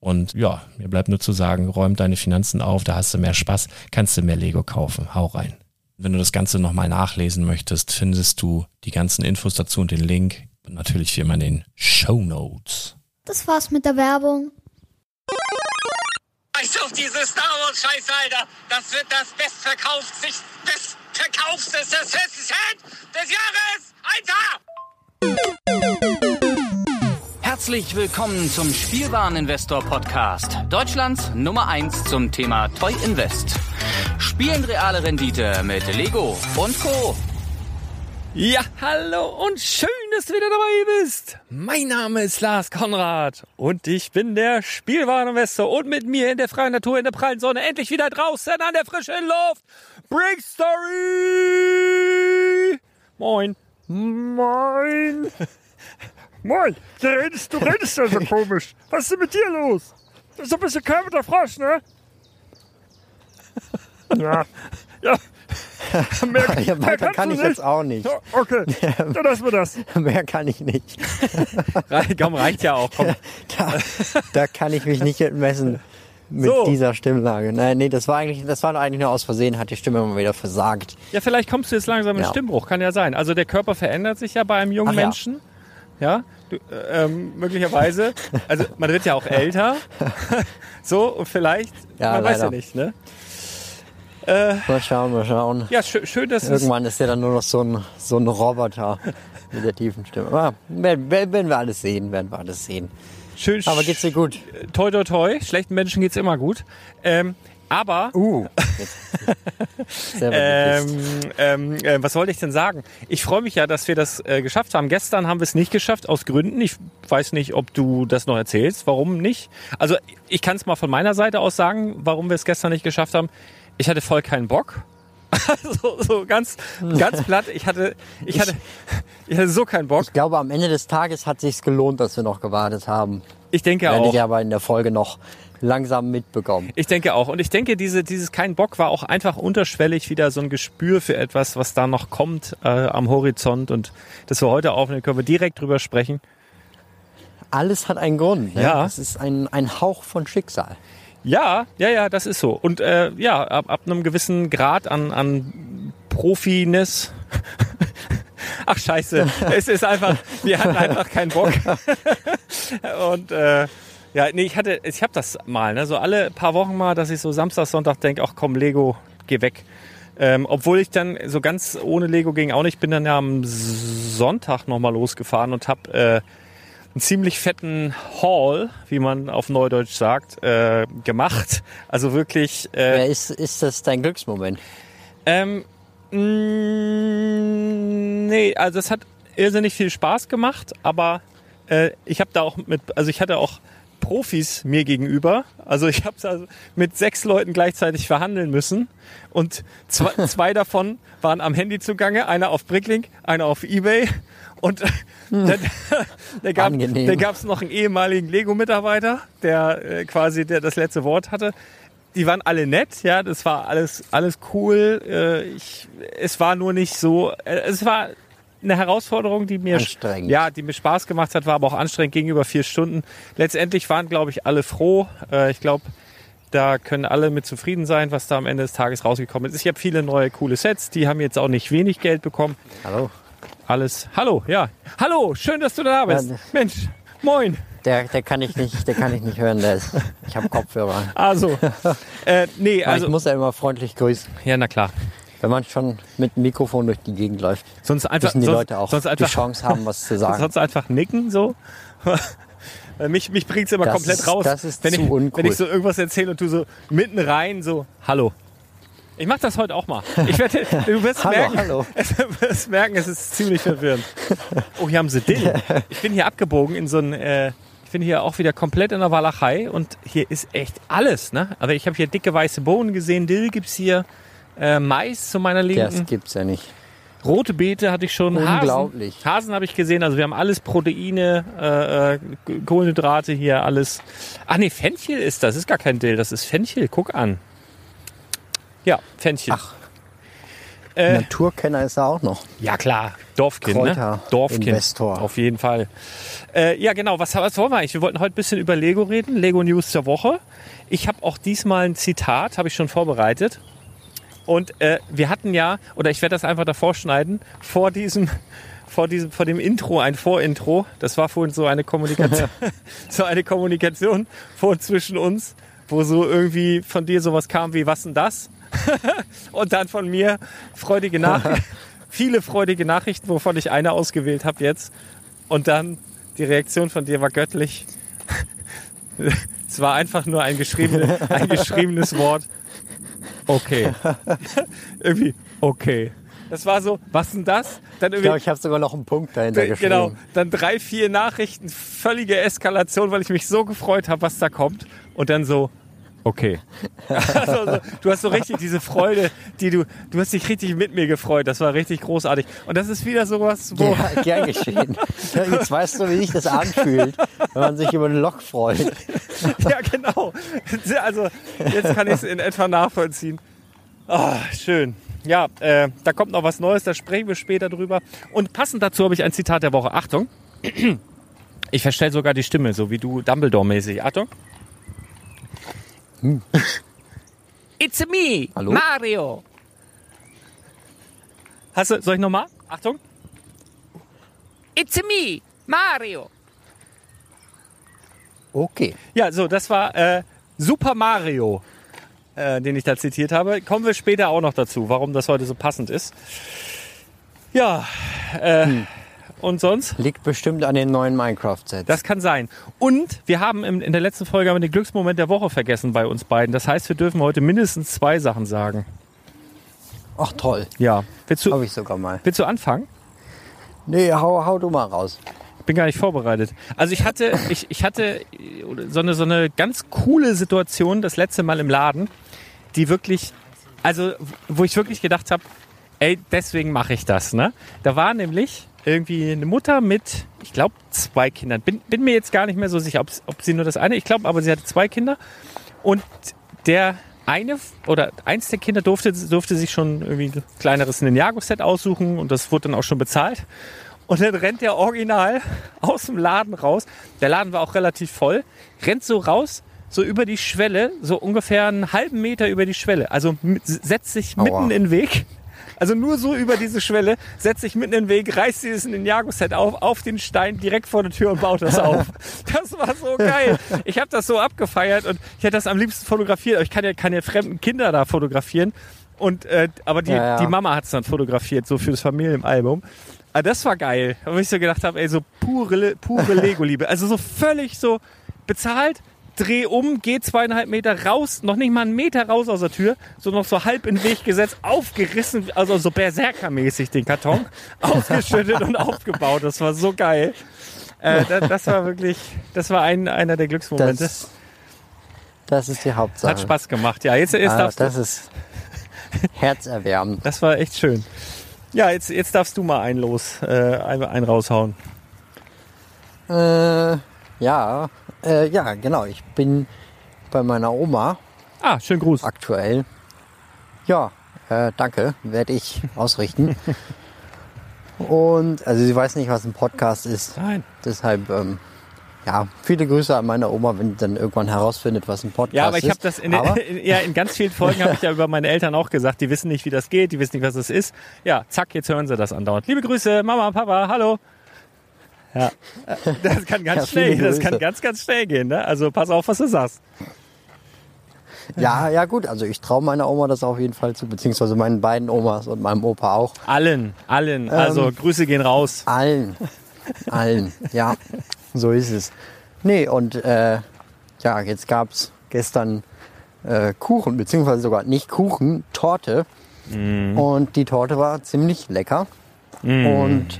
Und ja, mir bleibt nur zu sagen, räum deine Finanzen auf, da hast du mehr Spaß, kannst du mehr Lego kaufen. Hau rein. Wenn du das Ganze nochmal nachlesen möchtest, findest du die ganzen Infos dazu und den Link. Und natürlich wie immer in den Show Notes. Das war's mit der Werbung. Scheiß auf diese Star Wars Scheiße, Alter. Das wird das bestverkauft, sich bestverkaufteste Set des Jahres. Alter! Herzlich willkommen zum Spielwareninvestor Podcast. Deutschlands Nummer 1 zum Thema Toy Invest. Spielen reale Rendite mit Lego und Co. Ja, hallo und schön, dass du wieder dabei bist. Mein Name ist Lars Konrad und ich bin der Spielwareninvestor und mit mir in der freien Natur, in der prallen Sonne, endlich wieder draußen an der frischen Luft. Brick Story! Moin. Moin. Moin, du redest, du redest ja so komisch. Was ist denn mit dir los? Das ist ein bisschen Kermit der Frosch, ne? Ja. Ja. Mehr, ja, mehr kann ich nicht. jetzt auch nicht. Okay, dann lassen wir das. mehr kann ich nicht. komm, reicht ja auch. Komm. Da, da kann ich mich nicht messen mit so. dieser Stimmlage. Nein, nee, das war eigentlich, das war eigentlich nur aus Versehen, hat die Stimme immer wieder versagt. Ja, vielleicht kommst du jetzt langsam in ja. Stimmbruch, kann ja sein. Also der Körper verändert sich ja bei einem jungen Ach, Menschen. Ja. Ja, du, äh, ähm, möglicherweise. Also man wird ja auch älter. so, und vielleicht, ja, man leider. weiß ja nicht, ne? Äh, mal schauen, mal schauen. Ja, schön, schön dass Irgendwann ist der dann nur noch so ein, so ein Roboter mit der tiefen Stimme. Aber werden, werden wir alles sehen, werden wir alles sehen. Schön. Aber geht's dir gut? Toi, toi, toi. Schlechten Menschen geht's immer gut. Ähm, aber. Uh. Ähm, ähm, äh, was wollte ich denn sagen? Ich freue mich ja, dass wir das äh, geschafft haben. Gestern haben wir es nicht geschafft, aus Gründen. Ich weiß nicht, ob du das noch erzählst. Warum nicht? Also ich kann es mal von meiner Seite aus sagen, warum wir es gestern nicht geschafft haben. Ich hatte voll keinen Bock. so, so ganz, ganz platt. Ich hatte, ich hatte, ich hatte so keinen Bock. Ich glaube, am Ende des Tages hat sich's gelohnt, dass wir noch gewartet haben. Ich denke Werde auch. ich aber in der Folge noch langsam mitbekommen. Ich denke auch. Und ich denke, diese, dieses kein Bock war auch einfach unterschwellig wieder so ein Gespür für etwas, was da noch kommt äh, am Horizont. Und das wir heute aufnehmen, können wir direkt drüber sprechen. Alles hat einen Grund. Ne? Ja. Es ist ein, ein Hauch von Schicksal. Ja, ja, ja, das ist so. Und äh, ja, ab, ab einem gewissen Grad an, an Profiness. Ach scheiße, es ist einfach, wir hatten einfach keinen Bock. Und äh, ja, nee, ich hatte, ich habe das mal, ne, so alle paar Wochen mal, dass ich so Samstag, Sonntag denke, ach komm, Lego, geh weg. Ähm, obwohl ich dann so ganz ohne Lego ging auch nicht, bin dann ja am Sonntag nochmal losgefahren und habe äh, einen ziemlich fetten Haul, wie man auf Neudeutsch sagt, äh, gemacht. Also wirklich. Äh, Ja, ist, ist das dein Glücksmoment? ähm, mh, nee, also es hat irrsinnig viel Spaß gemacht, aber äh, ich habe da auch mit, also ich hatte auch Profis mir gegenüber. Also ich habe also mit sechs Leuten gleichzeitig verhandeln müssen und zwei, zwei davon waren am Handy zugange, einer auf Bricklink, einer auf Ebay und da, da gab Angenehm. da gab's noch einen ehemaligen Lego-Mitarbeiter, der äh, quasi der das letzte Wort hatte. Die waren alle nett, ja, das war alles alles cool. Äh, ich, es war nur nicht so, äh, es war eine Herausforderung, die mir ja, die mir Spaß gemacht hat, war aber auch anstrengend gegenüber vier Stunden. Letztendlich waren, glaube ich, alle froh. Äh, ich glaube, da können alle mit zufrieden sein, was da am Ende des Tages rausgekommen ist. Ich habe viele neue coole Sets, die haben jetzt auch nicht wenig Geld bekommen. Hallo? Alles. Hallo, ja. Hallo, schön, dass du da bist. Ja, Mensch, moin. Der, der kann ich nicht, der kann ich nicht hören. Der ist, ich habe Kopfhörer. Also, äh, nee, Aber ich also, muss ja immer freundlich grüßen. ja, na klar. Wenn man schon mit dem Mikrofon durch die Gegend läuft, Sonst einfach, müssen die sonst, Leute auch sonst die einfach, Chance haben, was zu sagen. sonst einfach nicken, so. Mich, mich bringt's immer Das komplett ist- raus, das ist wenn, zu ich, uncool. wenn ich so irgendwas erzähle und du so mitten rein so, hallo. Ich mach das heute auch mal. Ich werde, du wirst Hallo, merken, hallo. du wirst merken, es ist ziemlich verwirrend. Oh, hier haben sie Dill. Ich bin hier abgebogen in so ein, äh, ich bin hier auch wieder komplett in der Walachei und hier ist echt alles, ne? Aber ich habe hier dicke weiße Bohnen gesehen, Dill gibt's hier, äh, Mais zu meiner Das Linken. gibt's ja nicht. Rote Beete hatte ich schon. Unglaublich. Hasen, Hasen habe ich gesehen. Also wir haben alles Proteine, äh, äh, Kohlenhydrate hier, alles. Ach nee, Fenchel ist das. Ist gar kein Dill. Das ist Fenchel. Guck an. Ja, Fenchel. Ach. Äh, Naturkenner ist er auch noch. ja klar, Dorfkind, ne? Kräuter- Dorfkind. Investor. Auf jeden Fall. Äh, ja, genau. Was, was wollen wir eigentlich? Wir wollten heute ein bisschen über Lego reden. Lego News der Woche. Ich habe auch diesmal ein Zitat, habe ich schon vorbereitet. Und äh, wir hatten ja, oder ich werde das einfach davor schneiden, vor diesem, vor diesem, vor dem Intro, ein Vorintro. Das war vorhin so eine Kommunikation, so eine Kommunikation vor zwischen uns, wo so irgendwie von dir sowas kam wie, was denn das? Und dann von mir freudige Nachrichten, viele freudige Nachrichten, wovon ich eine ausgewählt habe jetzt. Und dann die Reaktion von dir war göttlich. Es war einfach nur ein, geschriebene, ein geschriebenes Wort. Okay. Irgendwie, okay. Das war so, was denn das? Dann Ich irgendwie, glaube, ich habe sogar noch einen Punkt dahinter äh, geschrieben. genau, dann drei, vier Nachrichten, völlige Eskalation, weil ich mich so gefreut habe, was da kommt. Und dann so, okay. also, so, du hast so richtig diese Freude, die du, du hast dich richtig mit mir gefreut. Das war richtig großartig. Und das ist wieder sowas, wo, Ja, gern geschehen. Jetzt weißt du, wie sich das anfühlt, wenn man sich über eine Lok freut. ja genau. Also jetzt kann ich es in etwa nachvollziehen. Ah, schön. Ja, äh, da kommt noch was Neues, da sprechen wir später drüber. Und passend dazu habe ich ein Zitat der Woche. Achtung. Ich verstelle sogar die Stimme, so wie du Dumbledore-mäßig. Achtung. It's me, Hallo? Mario. Hast du, soll ich nochmal? Achtung. It's me, Mario. Okay. Ja, so, das war äh, Super Mario, äh, den ich da zitiert habe. Kommen wir später auch noch dazu, warum das heute so passend ist. Ja, äh, Und sonst? Liegt bestimmt an den neuen Minecraft-Sets. Das kann sein. Und wir haben in der letzten Folge haben wir den Glücksmoment der Woche vergessen bei uns beiden. Das heißt, wir dürfen heute mindestens zwei Sachen sagen. Ach toll. Ja. Willst du, ich sogar mal. willst du anfangen? Nee, hau, hau du mal raus. bin gar nicht vorbereitet. Also ich hatte, ich, ich hatte so eine, so eine ganz coole Situation das letzte Mal im Laden, die wirklich, also wo ich wirklich gedacht habe, ey, deswegen mache ich das. Ne? Da war nämlich irgendwie eine Mutter mit, ich glaube, zwei Kindern. Bin, bin mir jetzt gar nicht mehr so sicher, ob, ob sie nur das eine, ich glaube, aber sie hatte zwei Kinder. Und der eine oder eins der Kinder durfte, durfte sich schon irgendwie ein kleineres Ninjago-Set aussuchen und das wurde dann auch schon bezahlt. Und dann rennt der Original aus dem Laden raus. Der Laden war auch relativ voll. Rennt so raus, so über die Schwelle, so ungefähr einen halben Meter über die Schwelle. Also setzt sich Aua. mitten in den Weg. Also nur so über diese Schwelle, setzt sich mitten in den Weg, reißt dieses Ninjago-Set auf, auf den Stein direkt vor der Tür und baut das auf. Das war so geil. Ich habe das so abgefeiert und ich hätte das am liebsten fotografiert. Ich kann ja keine fremden Kinder da fotografieren. Und, äh, aber die, Ja, ja. die Mama hat es dann fotografiert, so für das Familienalbum. Aber das war geil, wo ich so gedacht habe, ey, so pure, pure Lego-Liebe. Also so völlig so bezahlt, dreh um, geh zweieinhalb Meter raus, noch nicht mal einen Meter raus aus der Tür, so noch so halb in den Weg gesetzt, aufgerissen, also so Berserker-mäßig den Karton, ausgeschüttet und aufgebaut. Das war so geil. Äh, das, das war wirklich, das war ein, einer der Glücksmomente. Das, das ist die Hauptsache. Hat Spaß gemacht. Ja, jetzt, jetzt Ah, darfst du. das ist herzerwärmend. Das war echt schön. Ja, jetzt, jetzt darfst du mal einen los, äh, einen, einen raushauen. Äh, ja, äh, ja, genau. Ich bin bei meiner Oma Ah, schönen Gruß. aktuell. Ja, äh, danke, werde ich ausrichten. Und also sie weiß nicht, was ein Podcast ist. Nein. Deshalb, ähm, ja, viele Grüße an meine Oma, wenn sie dann irgendwann herausfindet, was ein Podcast ist. Ja, aber ich habe das in, Aber- in, ja, in ganz vielen Folgen habe ich ja über meine Eltern auch gesagt, die wissen nicht, wie das geht, die wissen nicht, was es ist. Ja, zack, jetzt hören sie das andauernd. Liebe Grüße, Mama, Papa, hallo. Ja, äh, das kann ganz Ja, schnell, das kann ganz, ganz schnell gehen. Ne? Also pass auf, was du sagst. Ja, ja gut, also ich traue meiner Oma das auf jeden Fall zu, beziehungsweise meinen beiden Omas und meinem Opa auch. Allen, allen. Also Grüße gehen raus. Allen, allen, ja, so ist es. Nee, und äh, ja, jetzt gab's gestern äh, Kuchen, beziehungsweise sogar nicht Kuchen, Torte. Und die Torte war ziemlich lecker. Und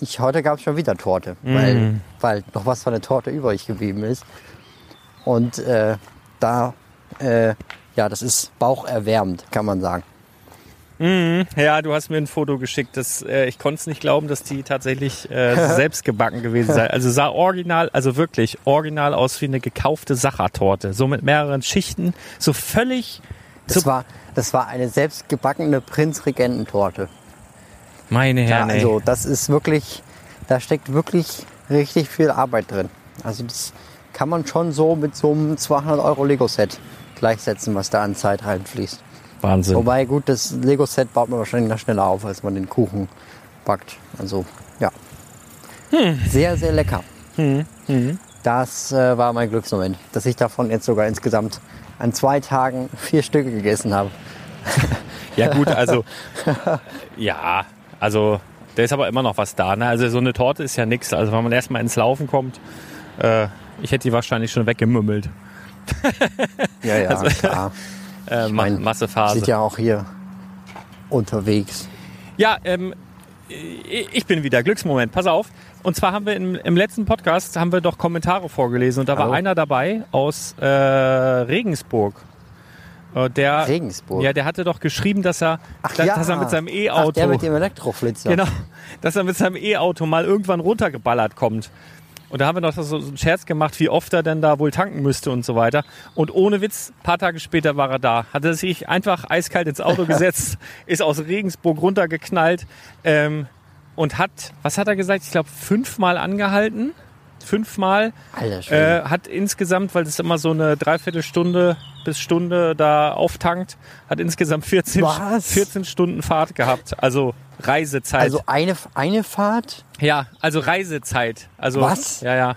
ich, heute gab's schon wieder Torte, weil, weil noch was von der Torte übrig geblieben ist. Und äh, da, äh, ja, das ist baucherwärmend, kann man sagen. Ja, du hast mir ein Foto geschickt. Das, äh, ich konnte es nicht glauben, dass die tatsächlich äh, selbst gebacken gewesen sei. Also sah original, also wirklich original aus wie eine gekaufte Sachertorte. So mit mehreren Schichten. So völlig. Das So, war, das war eine selbstgebackene Prinzregententorte. Meine Ja, Herren, ey. also das ist wirklich, da steckt wirklich richtig viel Arbeit drin. Also das kann man schon so mit so einem 200 Euro Lego-Set gleichsetzen, was da an Zeit reinfließt. Wahnsinn. Wobei gut, das Lego-Set baut man wahrscheinlich noch schneller auf, als man den Kuchen backt. Also ja, Hm. sehr, sehr lecker. Das äh, war mein Glücksmoment, dass ich davon jetzt sogar insgesamt an zwei Tagen vier Stücke gegessen habe. Ja gut, also ja, also da ist aber immer noch was da. Ne? Also so eine Torte ist ja nichts. Also wenn man erstmal ins Laufen kommt, äh, ich hätte die wahrscheinlich schon weggemümmelt. Ja, ja, klar. Äh, mein, Massephase. Sind ja auch hier unterwegs. Ja, ähm, ich ich bin wieder. Glücksmoment. Pass auf. Und zwar haben wir im, im letzten Podcast haben wir doch Kommentare vorgelesen und da war Hallo. einer dabei aus äh, Regensburg. Äh, Der, Regensburg? Ja, der hatte doch geschrieben, dass er, Ach dass, ja, dass er mit seinem E-Auto, der mit dem Elektroflitzer. genau, dass er mit seinem E-Auto mal irgendwann runtergeballert kommt. Und da haben wir noch so, so einen Scherz gemacht, wie oft er denn da wohl tanken müsste und so weiter. Und ohne Witz, paar Tage später war er da. Hat er sich einfach eiskalt ins Auto gesetzt, ist aus Regensburg runtergeknallt ähm, und hat, was hat er gesagt? Ich glaube, fünfmal angehalten. Fünfmal. Äh, hat insgesamt, weil es immer so eine Dreiviertelstunde bis Stunde da auftankt, hat insgesamt 14, Was? 14 Stunden Fahrt gehabt. Also Reisezeit. also eine, eine Fahrt? Ja, also Reisezeit. Also, Was? Ja, ja.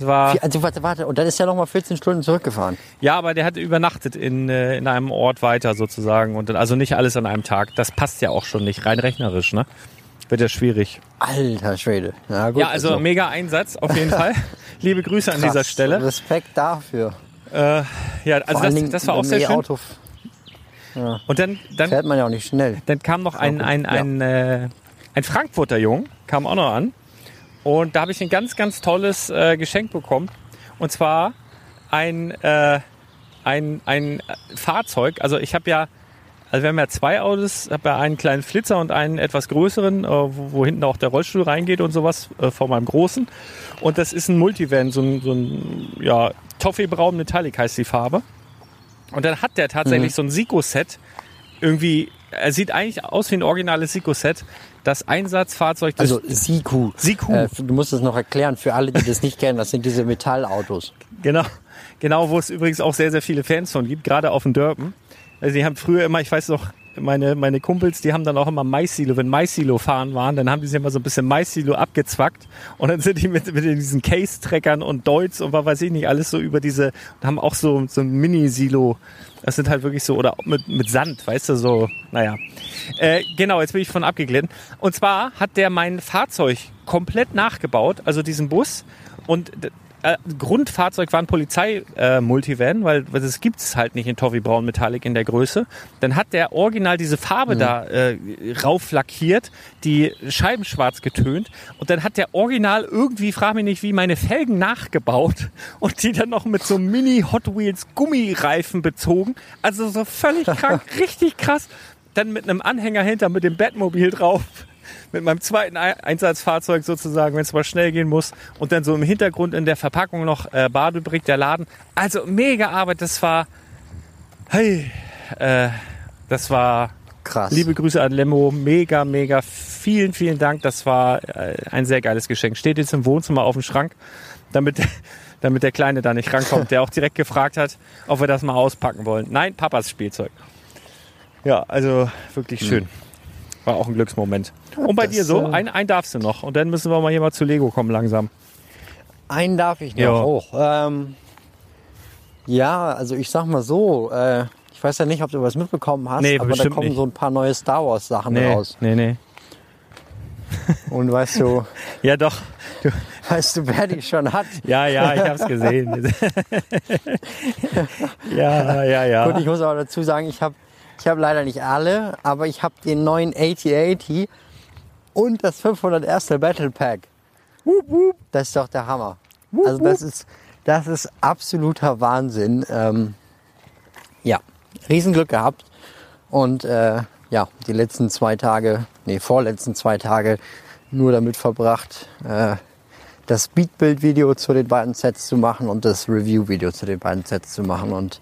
Es war, Also warte, warte. Und dann ist er noch mal 14 Stunden zurückgefahren. ja, aber der hatte übernachtet in, äh, in einem Ort weiter sozusagen und dann, also nicht alles an einem Tag. Das passt ja auch schon nicht rein rechnerisch, ne? wird ja schwierig. Alter Schwede. Na gut, Ja, also mega Einsatz auf jeden Fall. Liebe Grüße an krass. dieser Stelle. Respekt dafür. Äh, ja, also das, Dingen das war auch sehr schön. E-Auto Und dann, dann, fährt man ja auch nicht schnell. dann kam noch ein, gut, ein, ja. ein, äh, ein Frankfurter Jung, kam auch noch an. Und da habe ich ein ganz, ganz tolles äh, Geschenk bekommen. Und zwar ein, äh, ein, ein Fahrzeug. Also ich habe ja, also wir haben ja zwei Autos, Ich habe ja einen kleinen Flitzer und einen etwas größeren, äh, wo, hinten auch der Rollstuhl reingeht und sowas äh, von meinem großen. Und das ist ein Multivan, so ein, so ein ja, Toffee-Braun Metallic heißt die Farbe. Und dann hat der tatsächlich so ein Siko-Set. Irgendwie, er sieht eigentlich aus wie ein originales Siko-Set. Das Einsatzfahrzeug des Also Siku. Siku. Äh, du musst es noch erklären für alle, die das nicht kennen. Das sind diese Metallautos. Genau, genau, wo es übrigens auch sehr, sehr viele Fans von gibt, gerade auf dem Dörpen. Also die haben früher immer, ich weiß noch, meine, meine Kumpels, die haben dann auch immer Maissilo, wenn Maissilo fahren waren, dann haben die sich immer so ein bisschen Maissilo abgezwackt und dann sind die mit, mit diesen Case-Treckern und Deutz und was weiß ich nicht, alles so über diese, haben auch so, so ein Mini-Silo, das sind halt wirklich so, oder mit, mit Sand, weißt du, so, naja. Äh, genau, jetzt bin ich von abgeglitten. Und zwar hat der mein Fahrzeug komplett nachgebaut, also diesen Bus und äh, Grundfahrzeug war ein Polizei-Multivan, weil, weil das gibt's halt nicht in Toffee Braun Metallic in der Größe. Dann hat der original diese Farbe da äh, rauflackiert, die Scheiben schwarz getönt und dann hat der original irgendwie, frag mich nicht wie, meine Felgen nachgebaut und die dann noch mit so Mini Hot Wheels Gummireifen bezogen. Also so völlig krank, richtig krass. Dann mit einem Anhänger hinter mit dem Batmobil drauf mit meinem zweiten Ei- Einsatzfahrzeug sozusagen, wenn es mal schnell gehen muss. Und dann so im Hintergrund in der Verpackung noch äh, Badebrick, der Laden. Also mega Arbeit, das war, hey, äh, das war, Krass. liebe Grüße an Lemmo, mega, mega, vielen, vielen Dank. Das war äh, ein sehr geiles Geschenk. Steht jetzt im Wohnzimmer auf dem Schrank, damit, damit der Kleine da nicht rankommt, der auch direkt gefragt hat, ob wir das mal auspacken wollen. Nein, Papas Spielzeug. Ja, also wirklich schön. War auch ein Glücksmoment. Und bei das, dir so? äh, Ein, ein darfst du noch. Und dann müssen wir mal hier mal zu Lego kommen langsam. Einen darf ich noch Ja. hoch. Ähm, ja, also ich sag mal so, äh, ich weiß ja nicht, ob du was mitbekommen hast, Nee, aber da kommen nicht. so ein paar neue Star Wars Sachen raus. nee, nee. Und weißt du, Ja, doch. Du, weißt du, wer die schon hat? ja, ja, ich hab's gesehen. ja, ja, ja. Gut, ich muss aber dazu sagen, ich habe ich hab leider nicht alle, aber ich habe den neuen 8080 und das 501. Battle Pack. Das ist doch der Hammer. Also das ist, das ist absoluter Wahnsinn. Ähm, ja, Riesenglück gehabt. Und äh, ja, die letzten zwei Tage, nee, vorletzten zwei Tage nur damit verbracht, äh, das Speedbuild-Video zu den beiden Sets zu machen und das Review-Video zu den beiden Sets zu machen. Und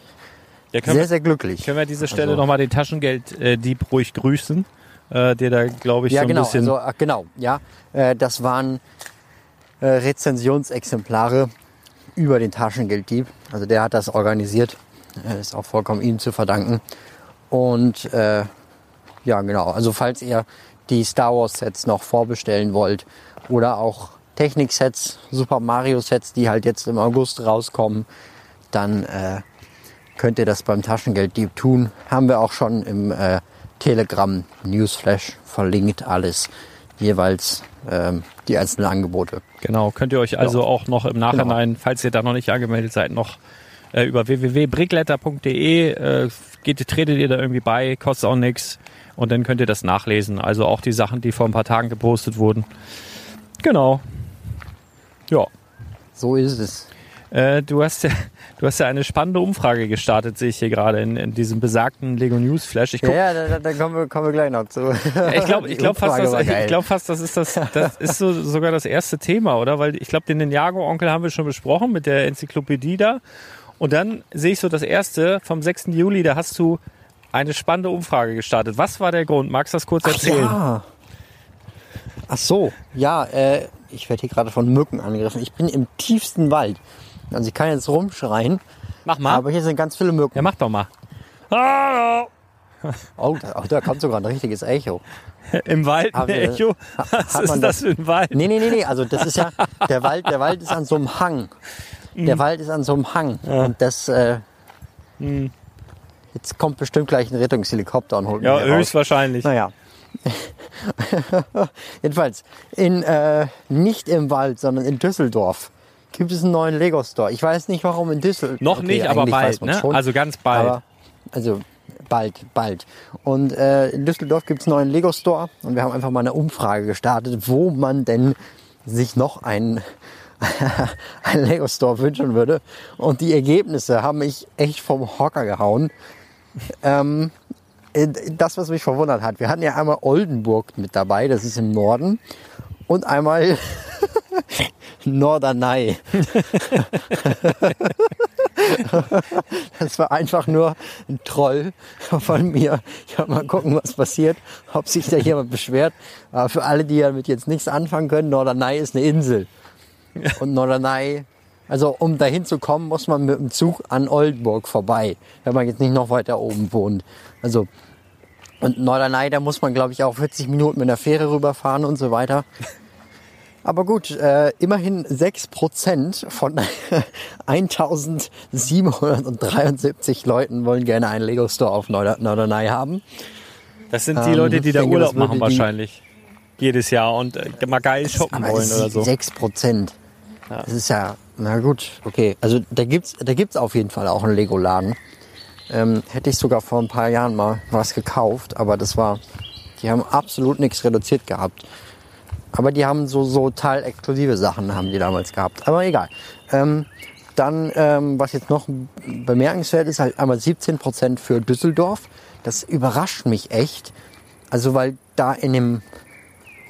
ja, sehr, wir, sehr glücklich. können wir an dieser Stelle Also- nochmal den Taschengeld-Dieb ruhig grüßen, äh, der da, glaube ich, Ja, so ein genau, bisschen... also, ach, genau, ja. Äh, das waren äh, Rezensionsexemplare über den Taschengelddieb. Also der hat das organisiert. Äh, ist auch vollkommen ihm zu verdanken. Und äh, ja, genau. Also falls ihr die Star Wars Sets noch vorbestellen wollt oder auch Technik-Sets, Super Mario Sets, die halt jetzt im August rauskommen, dann äh, könnt ihr das beim Taschengelddieb tun. Haben wir auch schon im äh, Telegram Newsflash verlinkt alles. Jeweils ähm, die einzelnen Angebote. Genau, könnt ihr euch also auch noch im Nachhinein, Genau. falls ihr da noch nicht angemeldet seid, noch äh, über www.brickletter.de äh, geht, tretet ihr da irgendwie bei, kostet auch nichts und dann könnt ihr das nachlesen. Also auch die Sachen, die vor ein paar Tagen gepostet wurden. Genau. Ja. So ist es. Äh, du, hast ja, du hast ja eine spannende Umfrage gestartet, sehe ich hier gerade in, in diesem besagten Lego News Flash. Ich guck, Ja, ja, da, da kommen, wir, kommen wir gleich noch zu. ich glaube ich glaub fast, das, ich glaub fast, das ist das, das ist so, sogar das erste Thema, oder? Weil ich glaube, den Ninjago-Onkel haben wir schon besprochen mit der Enzyklopädie da. Und dann sehe ich so das erste vom 6. Juli, da hast du eine spannende Umfrage gestartet. Was war der Grund? Magst du das kurz Ach erzählen? ja. Ach so, ja, äh, ich werde hier gerade von Mücken angegriffen. Ich bin im tiefsten Wald. Also ich kann jetzt rumschreien, Mach mal. aber hier sind ganz viele Mücken. ja, mach doch mal. Hallo. Oh, da, oh, da kommt sogar ein richtiges Echo. Im Wald, ein wir- Echo. Was hat ist man das das- für ein Wald? Nee, nee, nee, nee, also das ist ja, der Wald, der Wald ist an so einem Hang. Der Wald ist an so einem Hang. Und das, äh, jetzt kommt bestimmt gleich ein Rettungshelikopter und holt Ja, mich raus. höchstwahrscheinlich. Naja. Jedenfalls, in, äh, nicht im Wald, sondern in Düsseldorf gibt es einen neuen Lego Store. Ich weiß nicht, warum in Düsseldorf. Noch Okay, nicht, aber bald, ne? schon. Also ganz bald. Aber, also bald, bald. Und äh, in Düsseldorf gibt es einen neuen Lego Store und wir haben einfach mal eine Umfrage gestartet, wo man denn sich noch einen, einen Lego Store wünschen würde. Und die Ergebnisse haben mich echt vom Hocker gehauen. Ähm, äh, das, was mich verwundert hat, wir hatten ja einmal Oldenburg mit dabei, das ist im Norden, und einmal Norderney. Das war einfach nur ein Troll von mir. Ich werde mal gucken, was passiert, ob sich da jemand beschwert. Aber für alle, die damit jetzt nichts anfangen können, Norderney ist eine Insel. Und Norderney, also um dahin zu kommen, muss man mit dem Zug an Oldenburg vorbei, wenn man jetzt nicht noch weiter oben wohnt. Also und Norderney, da muss man, glaube ich, auch 40 Minuten mit der Fähre rüberfahren und so weiter. Aber gut, äh, immerhin 6% von 1773 Leuten wollen gerne einen Lego Store auf Nord Norderney haben. Das sind die Ähm, Leute, die da denke, Urlaub machen wahrscheinlich. Jedes Jahr und äh, mal geil shoppen wollen oder so. 6%. Das ist ja, na gut, okay. Also da gibt's, da gibt's auf jeden Fall auch einen Lego-Laden. Ähm, hätte ich sogar vor ein paar Jahren mal was gekauft, aber das war, die haben absolut nichts reduziert gehabt. Aber die haben so, so teilexklusive Sachen haben die damals gehabt. Aber egal. Ähm, dann, ähm, was jetzt noch bemerkenswert ist, halt einmal 17% für Düsseldorf. Das überrascht mich echt. Also weil da in dem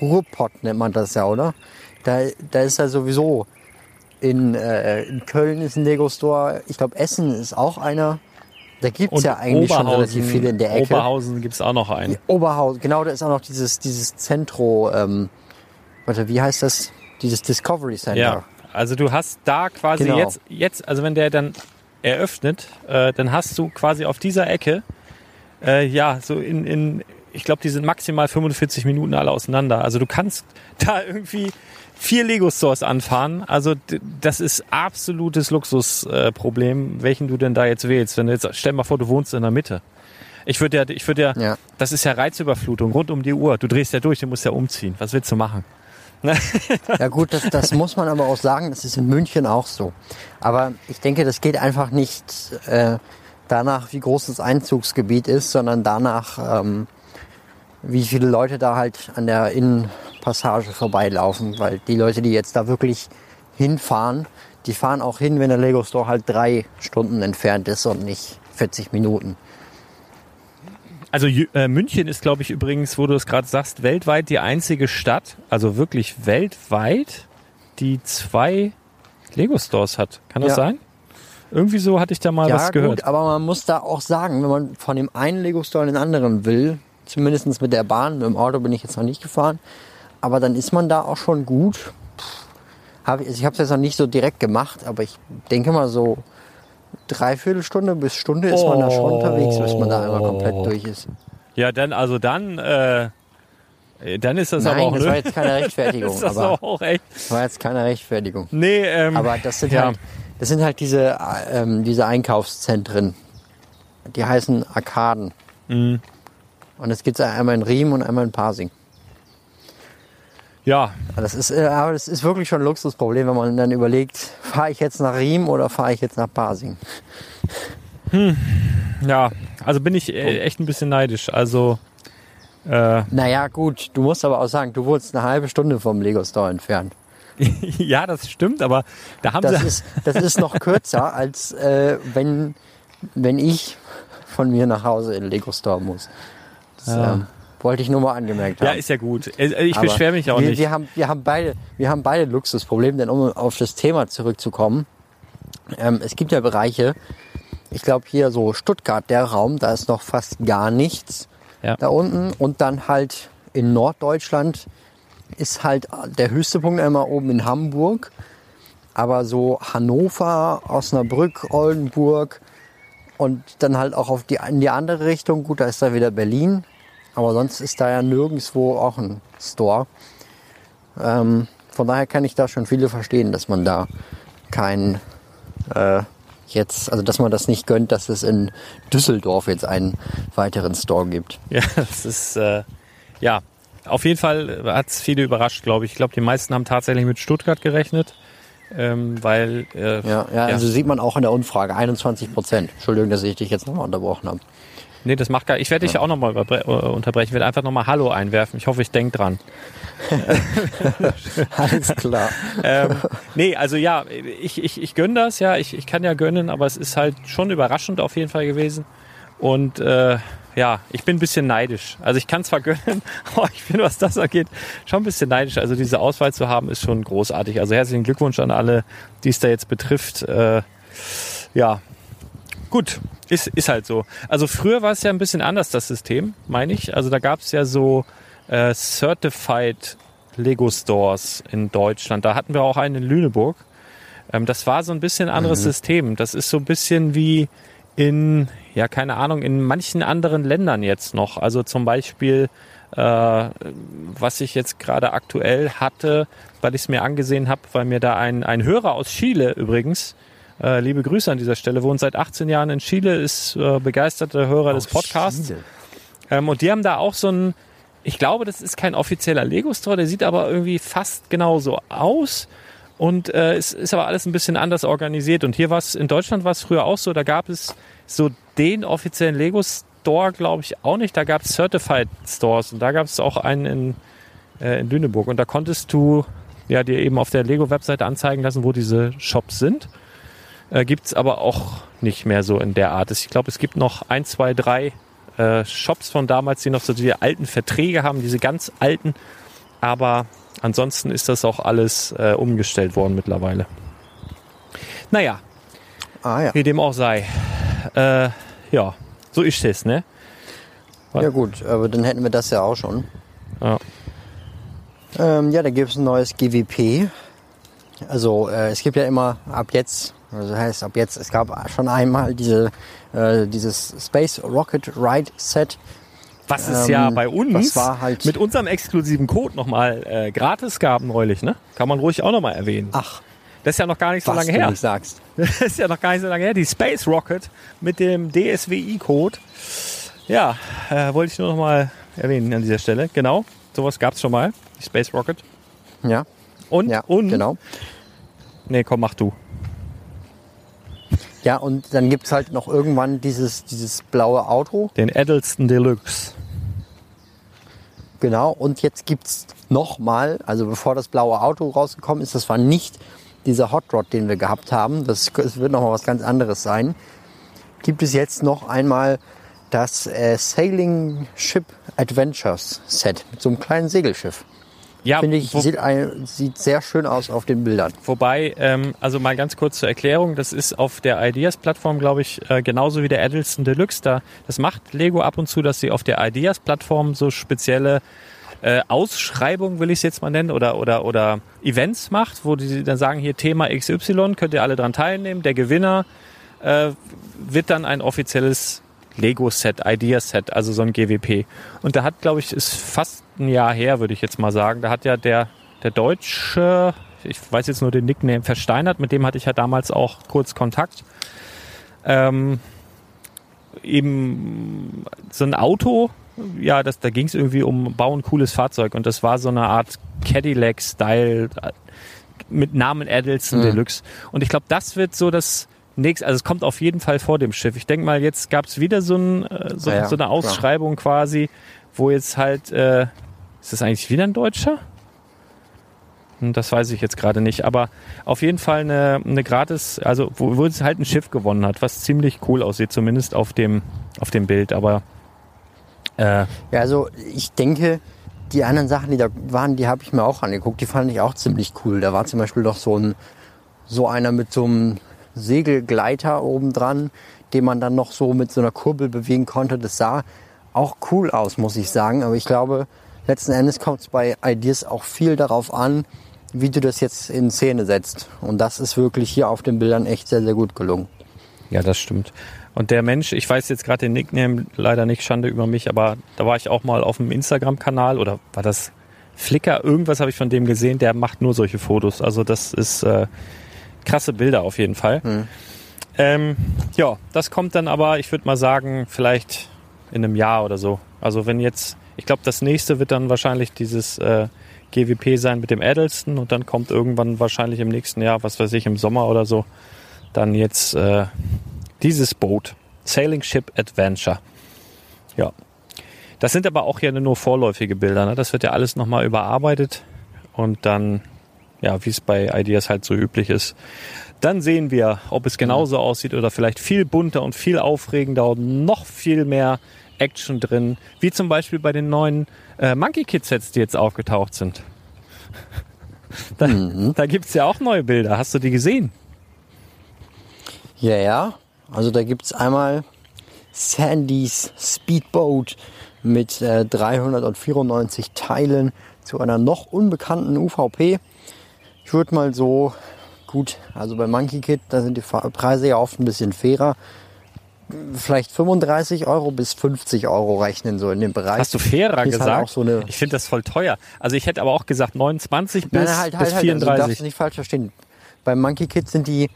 Ruhrpott nennt man das ja, oder? Da, da ist ja sowieso in, äh, in Köln ist ein Lego Store. Ich glaube, Essen ist auch einer. Da gibt's ja eigentlich schon relativ viele in der Ecke. Oberhausen gibt's auch noch einen. Oberhausen, genau, da ist auch noch dieses, dieses Zentro, ähm, warte, wie heißt das? Dieses Discovery Center. Ja, also du hast da quasi Genau. jetzt, jetzt, also wenn der dann eröffnet, äh, dann hast du quasi auf dieser Ecke, äh, ja, so in, in ich glaube, die sind maximal 45 Minuten alle auseinander. Also du kannst da irgendwie vier Lego-Stores anfahren. Also das ist absolutes Luxusproblem, äh, welchen du denn da jetzt wählst. Wenn du jetzt, stell dir mal vor, du wohnst in der Mitte. Ich würde ja, ich würde ja, Ja. das ist ja Reizüberflutung rund um die Uhr. Du drehst ja durch, du musst ja umziehen. Was willst du machen? Ja gut, das, das muss man aber auch sagen, das ist in München auch so. Aber ich denke, das geht einfach nicht äh, danach, wie groß das Einzugsgebiet ist, sondern danach, ähm, wie viele Leute da halt an der Innenpassage vorbeilaufen. Weil die Leute, die jetzt da wirklich hinfahren, die fahren auch hin, wenn der Lego Store halt drei Stunden entfernt ist und nicht 40 Minuten. Also äh, München ist, glaube ich, übrigens, wo du es gerade sagst, weltweit die einzige Stadt, also wirklich weltweit, die zwei Lego-Stores hat. Kann das Ja. sein? Irgendwie so hatte ich da mal ja, was gehört. gut, aber man muss da auch sagen, wenn man von dem einen Lego Store in den anderen will, zumindest mit der Bahn, mit dem Auto bin ich jetzt noch nicht gefahren, aber dann ist man da auch schon gut. Pff, Hab ich ich habe es jetzt noch nicht so direkt gemacht, aber ich denke mal so dreiviertel Stunde bis Stunde ist man da schon unterwegs, bis man da einmal komplett durch ist. Ja, dann, also dann, äh, dann ist das Nein, aber auch, das war jetzt keine Rechtfertigung, ist das aber auch echt. war jetzt keine Rechtfertigung. Nee, ähm, Aber das sind ja. halt, das sind halt diese, äh, ähm, diese Einkaufszentren. Die heißen Arkaden. Mhm. Und es gibt einmal in Riem und einmal in Pasing. Ja, Das ist, äh, aber das ist wirklich schon ein Luxusproblem, wenn man dann überlegt, fahre ich jetzt nach Riem oder fahre ich jetzt nach Pasing? ja, also bin ich äh, echt ein bisschen neidisch. Also, äh, Naja, gut, du musst aber auch sagen, du wohnst eine halbe Stunde vom Lego Store entfernt. ja, das stimmt, aber da haben Das sie, ist, das ist noch kürzer, als äh, wenn, wenn ich von mir nach Hause in den Lego Store muss. Das Ja. ähm, wollte ich nur mal angemerkt haben. ja, ist ja gut. Äh, Ich beschwere mich auch wir, nicht. Wir haben, wir haben beide, wir haben beide Luxusprobleme, denn um auf das Thema zurückzukommen, ähm, es gibt ja Bereiche, ich glaube hier so Stuttgart, der Raum, da ist noch fast gar nichts Ja. da unten und dann halt in Norddeutschland ist halt der höchste Punkt einmal oben in Hamburg, aber so Hannover, Osnabrück, Oldenburg und dann halt auch auf die, in die andere Richtung, gut, da ist da wieder Berlin, aber sonst ist da ja nirgendwo auch ein Store. Ähm, von daher kann ich da schon viele verstehen, dass man da kein äh, jetzt, also dass man das nicht gönnt, dass es in Düsseldorf jetzt einen weiteren Store gibt. Ja, das ist, äh, ja. auf jeden Fall hat es viele überrascht, glaube ich. Ich glaube, die meisten haben tatsächlich mit Stuttgart gerechnet, ähm, weil äh, Ja, ja, also sieht man auch in der Umfrage, 21 Prozent. Entschuldigung, dass ich dich jetzt nochmal unterbrochen habe. Nee, das macht gar. Ich werde dich ja. auch nochmal unterbrechen. Ich werde einfach nochmal Hallo einwerfen. Ich hoffe, ich denke dran. Alles klar. ähm, nee, also ja, ich, ich, ich gönne das, ja, ich, ich kann ja gönnen, aber es ist halt schon überraschend auf jeden Fall gewesen. Und äh, ja, ich bin ein bisschen neidisch. Also ich kann zwar gönnen, aber ich bin, was das angeht, schon ein bisschen neidisch. Also diese Auswahl zu haben, ist schon großartig. Also herzlichen Glückwunsch an alle, die es da jetzt betrifft. Äh, ja, gut, ist, ist halt so. Also früher war es ja ein bisschen anders, das System, meine ich. Also da gab es ja so äh, Certified Lego Stores in Deutschland. Da hatten wir auch einen in Lüneburg. Ähm, das war so ein bisschen anderes mhm. System. Das ist so ein bisschen wie in, ja, keine Ahnung, in manchen anderen Ländern jetzt noch. Also zum Beispiel, äh, was ich jetzt gerade aktuell hatte, weil ich es mir angesehen habe, weil mir da ein, ein Hörer aus Chile übrigens, äh, liebe Grüße an dieser Stelle, wohnt seit 18 Jahren in Chile, ist äh, begeisterter Hörer aus des Podcasts. Ähm, und die haben da auch so ein, ich glaube, das ist kein offizieller Lego-Store, der sieht aber irgendwie fast genauso aus. Und äh, es ist aber alles ein bisschen anders organisiert. Und hier war es, in Deutschland war es früher auch so, da gab es so den offiziellen Lego Store, glaube ich, auch nicht. Da gab es Certified Stores und da gab es auch einen in, äh, in Lüneburg. Und da konntest du ja dir eben auf der Lego-Webseite anzeigen lassen, wo diese Shops sind. Äh, gibt es aber auch nicht mehr so in der Art. Ich glaube, es gibt noch ein, zwei, drei äh, Shops von damals, die noch so die alten Verträge haben, diese ganz alten. Aber ansonsten ist das auch alles äh, umgestellt worden mittlerweile. Naja, Ah ja. wie dem auch sei. Äh, ja, so ist es, ne? Ja gut, aber dann hätten wir das ja auch schon. Ja. Ähm, ja, da gibt es ein neues GWP. Also äh, es gibt ja immer ab jetzt, also das heißt ab jetzt, es gab schon einmal diese, äh, dieses Space Rocket Ride Set. Was es ja Ähm, bei uns halt- mit unserem exklusiven Code nochmal äh, gratis gab neulich, ne? Kann man ruhig auch nochmal erwähnen. Ach, Das ist ja noch gar nicht so lange her. nicht sagst. Das ist ja noch gar nicht so lange her. Die Space Rocket mit dem DSWI-Code. Ja, äh, wollte ich nur noch mal erwähnen an dieser Stelle. Genau, sowas gab es schon mal. Die Space Rocket. Ja, Und, ja, und. genau. Nee, komm, mach du. Ja, und dann gibt's halt noch irgendwann dieses, dieses blaue Auto. Den Edelsten Deluxe. Genau, und jetzt gibt's noch mal, also bevor das blaue Auto rausgekommen ist, das war nicht dieser Hot Rod, den wir gehabt haben, das, das wird noch mal was ganz anderes sein, gibt es jetzt noch einmal das äh, Sailing Ship Adventures Set mit so einem kleinen Segelschiff. Ja, Finde ich, sieht, ein, sieht sehr schön aus auf den Bildern. wobei, ähm, also mal ganz kurz zur Erklärung, das ist auf der Ideas-Plattform, glaube ich, äh, genauso wie der Edelsten Deluxe. Da, das macht Lego ab und zu, dass sie auf der Ideas-Plattform so spezielle äh, Ausschreibungen, will ich es jetzt mal nennen, oder, oder, oder Events macht, wo die dann sagen, hier Thema XY, könnt ihr alle dran teilnehmen. Der Gewinner äh, wird dann ein offizielles Lego-Set, Idea-Set, also so ein GWP. Und da hat, glaube ich, ist fast ein Jahr her, würde ich jetzt mal sagen. Da hat ja der, der Deutsche, ich weiß jetzt nur den Nickname, Versteinert, mit dem hatte ich ja damals auch kurz Kontakt. Ähm, eben so ein Auto, ja, das, da ging es irgendwie um Bau ein cooles Fahrzeug und das war so eine Art Cadillac-Style äh, mit Namen Edelson Deluxe. Und ich glaube, das wird so das nächste, also es kommt auf jeden Fall vor dem Schiff. Ich denke mal, jetzt gab es wieder so, ein, äh, so, Ja, so eine klar. Ausschreibung quasi, wo jetzt halt, äh, ist das eigentlich wieder ein Deutscher? Hm, Das weiß ich jetzt gerade nicht, aber auf jeden Fall eine, eine gratis, also wo, wo es halt ein Schiff gewonnen hat, was ziemlich cool aussieht, zumindest auf dem, auf dem Bild, aber äh, Ja, also ich denke, die anderen Sachen, die da waren, die habe ich mir auch angeguckt. Die fand ich auch ziemlich cool. Da war zum Beispiel noch so ein so einer mit so einem Segelgleiter oben dran, den man dann noch so mit so einer Kurbel bewegen konnte. Das sah auch cool aus, muss ich sagen. Aber ich glaube, letzten Endes kommt es bei Ideas auch viel darauf an, wie du das jetzt in Szene setzt. Und das ist wirklich hier auf den Bildern echt sehr, sehr gut gelungen. Ja, das stimmt. Und der Mensch, ich weiß jetzt gerade den Nickname leider nicht, Schande über mich, aber da war ich auch mal auf dem Instagram-Kanal oder war das Flickr? Irgendwas habe ich von dem gesehen, der macht nur solche Fotos. Also das ist äh, krasse Bilder auf jeden Fall. Ähm, ja, das kommt dann aber, ich würde mal sagen, vielleicht in einem Jahr oder so. Also wenn jetzt, Ich glaube, das nächste wird dann wahrscheinlich dieses äh, GWP sein mit dem Addleston und dann kommt irgendwann wahrscheinlich im nächsten Jahr, was weiß ich, im Sommer oder so, dann jetzt äh, dieses Boot. Sailing Ship Adventure. Ja. Das sind aber auch ja nur vorläufige Bilder. Ne? Das wird ja alles nochmal überarbeitet und dann, ja, wie es bei Ideas halt so üblich ist, dann sehen wir, ob es genauso aussieht oder vielleicht viel bunter und viel aufregender und noch viel mehr Action drin, wie zum Beispiel bei den neuen äh, Monkey Kid Sets, die jetzt aufgetaucht sind. Da, da gibt's ja auch neue Bilder. Hast du die gesehen? Ja, ja. Also da gibt's einmal Sandys Speedboat mit äh, 394 Teilen zu einer noch unbekannten UVP. Ich würde mal so gut, also bei Monkey Kid, da sind die Preise ja oft ein bisschen fairer. Vielleicht 35 Euro bis 50 Euro rechnen, so in dem Bereich. Hast du fairer Ist halt gesagt? auch so ich finde das voll teuer. Also ich hätte aber auch gesagt 29 bis, Nein, nein, halt, bis halt, halt. Also, du 34. darfst nicht falsch verstehen. Bei Monkey Kid sind die,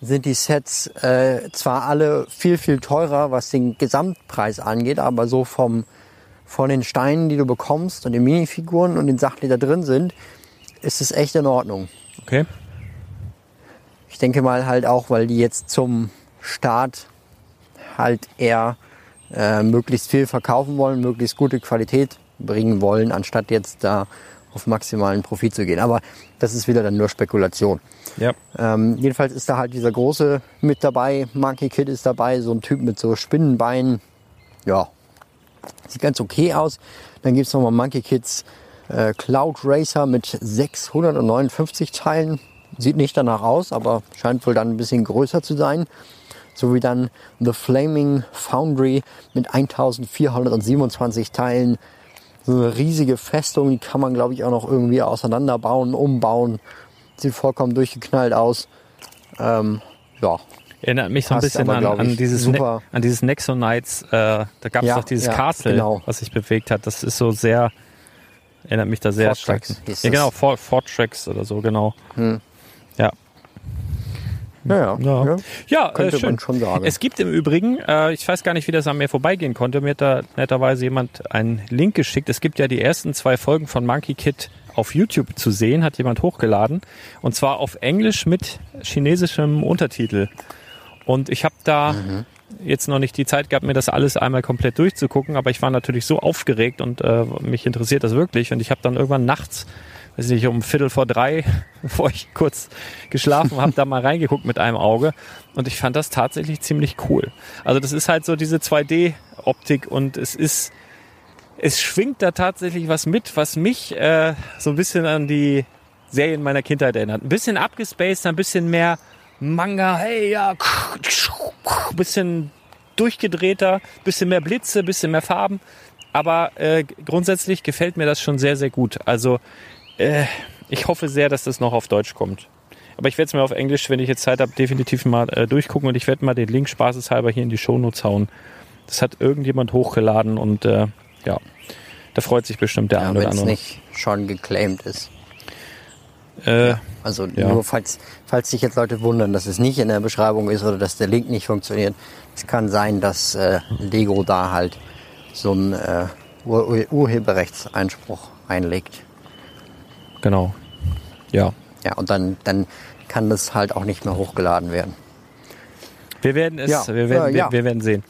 sind die Sets äh, zwar alle viel, viel teurer, was den Gesamtpreis angeht, aber so vom, von den Steinen, die du bekommst und den Minifiguren und den Sachen, die da drin sind, ist es echt in Ordnung. okay. Ich denke mal halt auch, weil die jetzt zum Start halt eher äh, möglichst viel verkaufen wollen, möglichst gute Qualität bringen wollen, anstatt jetzt da auf maximalen Profit zu gehen. Aber das ist wieder dann nur Spekulation. Ja. Ähm, jedenfalls ist da halt dieser große mit dabei, Monkey Kid ist dabei, so ein Typ mit so Spinnenbeinen. Ja, sieht ganz okay aus. Dann gibt's noch mal Monkey Kids äh, Cloud Racer mit 659 Teilen. Sieht nicht danach aus, aber scheint wohl dann ein bisschen größer zu sein. Sowie dann The Flaming Foundry mit 1427 Teilen. So eine riesige Festung, die kann man, glaube ich, auch noch irgendwie auseinanderbauen, umbauen. Sieht vollkommen durchgeknallt aus. Ähm, ja, Erinnert mich so ein bisschen aber, an, an, dieses. Ne an dieses Nexonites. Äh, da gab es Ja, doch dieses ja, Castle, genau. was sich bewegt hat. Das ist so sehr, erinnert mich da sehr stark. Ja, genau, For Fortrax oder so, genau. Ja. ja, ja. Ja, ja. ja Könnte äh, schön. man schon sagen. Es gibt im Übrigen, äh, ich weiß gar nicht, wie das an mir vorbeigehen konnte, mir hat da netterweise jemand einen Link geschickt. Es gibt ja die ersten zwei Folgen von Monkey Kid auf YouTube zu sehen, hat jemand hochgeladen. Und zwar auf Englisch mit chinesischem Untertitel. Und ich habe da jetzt noch nicht die Zeit gehabt, mir das alles einmal komplett durchzugucken, aber ich war natürlich so aufgeregt und äh, mich interessiert das wirklich. Und ich habe dann irgendwann nachts, weiß nicht, um Viertel vor drei, bevor ich kurz geschlafen habe, da mal reingeguckt mit einem Auge. Und ich fand das tatsächlich ziemlich cool. Also das ist halt so diese 2D-Optik und es ist, es schwingt da tatsächlich was mit, was mich äh, so ein bisschen an die Serien meiner Kindheit erinnert. Ein bisschen abgespaced, ein bisschen mehr Manga, hey, ja, ein bisschen durchgedrehter, bisschen mehr Blitze, bisschen mehr Farben. Aber äh, grundsätzlich gefällt mir das schon sehr, sehr gut. Also äh, ich hoffe sehr, dass das noch auf Deutsch kommt. Aber ich werde es mir auf Englisch, wenn ich jetzt Zeit habe, definitiv mal äh, durchgucken und ich werde mal den Link spaßeshalber hier in die Shownotes hauen. Das hat irgendjemand hochgeladen und äh, ja, da freut sich bestimmt der ja, eine oder wenn es andere. nicht schon geclaimed ist. Äh, Also Ja. nur falls, falls sich jetzt Leute wundern, dass es nicht in der Beschreibung ist oder dass der Link nicht funktioniert. Es kann sein, dass äh, Lego da halt so einen äh, Ur Ur Urheberrechtseinspruch einlegt. genau. Ja. Ja, und dann, dann kann das halt auch nicht mehr hochgeladen werden. Wir werden es, Ja, wir, werden, ja. wir, wir werden sehen.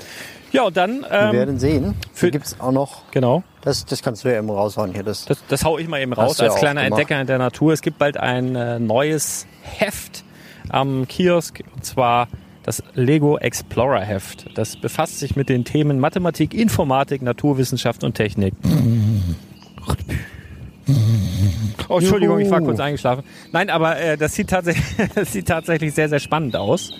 Ja, und dann, Wir ähm, werden sehen. für- Hier gibt's auch noch, genau. Das, das kannst du ja eben raushauen hier. Das, Das, das hau ich mal eben raus als kleiner. Entdecker in der Natur. Es gibt bald ein äh, neues Heft am Kiosk und zwar das Lego Explorer Heft. Das befasst sich mit den Themen Mathematik, Informatik, Naturwissenschaft und Technik. Oh, Entschuldigung, ich war Juhu. kurz eingeschlafen. Nein, aber äh, das, sieht tatsächlich, das sieht tatsächlich sehr, sehr spannend aus.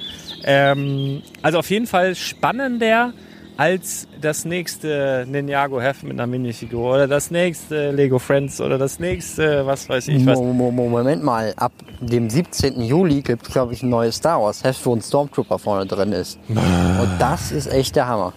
Ähm, also auf jeden Fall spannender als das nächste Ninjago-Heft mit einer Minifigur oder das nächste Lego Friends oder das nächste, was weiß ich was. Mo- Mo- Mo- Moment mal, ab dem 17. Juli gibt es, glaube ich, ein neues Star Wars Heft, wo ein Stormtrooper vorne drin ist. Und das ist echt der Hammer.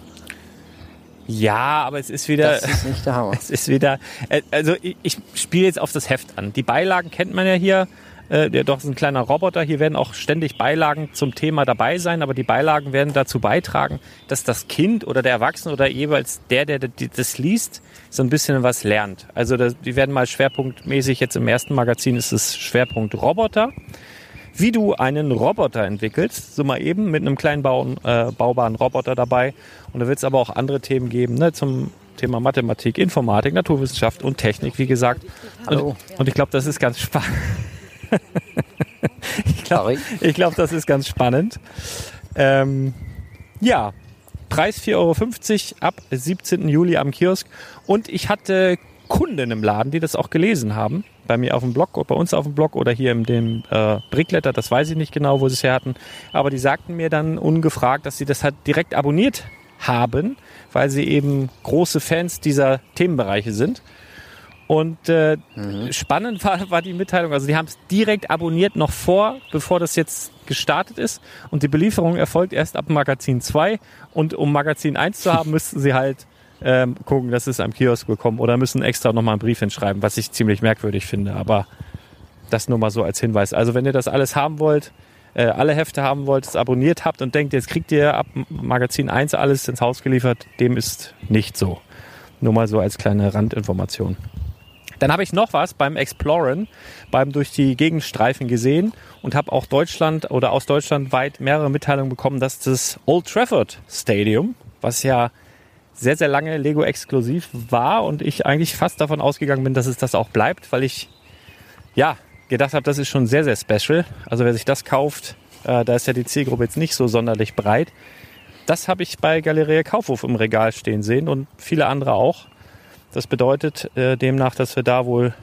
Ja, aber es ist wieder... Das ist nicht der Hammer. Es ist wieder, äh, also ich, ich spiele jetzt auf das Heft an. Die Beilagen kennt man ja hier Äh, der doch ist ein kleiner Roboter. Hier werden auch ständig Beilagen zum Thema dabei sein, aber die Beilagen werden dazu beitragen, dass das Kind oder der Erwachsene oder jeweils der, der das liest, so ein bisschen was lernt. Also das, die werden mal schwerpunktmäßig, jetzt im ersten Magazin ist es Schwerpunkt Roboter. Wie du einen Roboter entwickelst, so mal eben mit einem kleinen Bau, äh, baubaren Roboter dabei. Und da wird es aber auch andere Themen geben, ne, zum Thema Mathematik, Informatik, Naturwissenschaft und Technik, wie gesagt. Hallo. Und, und ich glaube, das ist ganz spannend. ich glaube, glaub, das ist ganz spannend. Ähm, ja, Preis 4,50 Euro ab 17. Juli am Kiosk. Und ich hatte Kunden im Laden, die das auch gelesen haben. Bei mir auf dem Blog, bei uns auf dem Blog oder hier in dem äh, Brickletter, das weiß ich nicht genau, wo sie es her hatten. Aber die sagten mir dann ungefragt, dass sie das halt direkt abonniert haben, weil sie eben große Fans dieser Themenbereiche sind. Und äh, mhm. spannend war, war die Mitteilung, also die haben es direkt abonniert, noch vor, bevor das jetzt gestartet ist. Und die Belieferung erfolgt erst ab Magazin 2. Und um Magazin 1 zu haben, müssten sie halt ähm, gucken, dass es am Kiosk bekommen oder müssen extra nochmal einen Brief hinschreiben, was ich ziemlich merkwürdig finde. Aber das nur mal so als Hinweis. Also wenn ihr das alles haben wollt, äh, alle Hefte haben wollt, es abonniert habt und denkt, jetzt kriegt ihr ab Magazin 1 alles ins Haus geliefert, dem ist nicht so. Nur mal so als kleine Randinformation. Dann habe ich noch was beim Exploren, beim durch die Gegenstreifen gesehen und habe auch Deutschland oder aus Deutschland weit mehrere Mitteilungen bekommen, dass das Old Trafford Stadium, was ja sehr, sehr lange Lego exklusiv war und ich eigentlich fast davon ausgegangen bin, dass es das auch bleibt, weil ich ja gedacht habe, das ist schon sehr, sehr special. Also wer sich das kauft, äh, da ist ja die Zielgruppe jetzt nicht so sonderlich breit. Das habe ich bei Galeria Kaufhof im Regal stehen sehen und viele andere auch. Das bedeutet äh, demnach, dass wir da wohl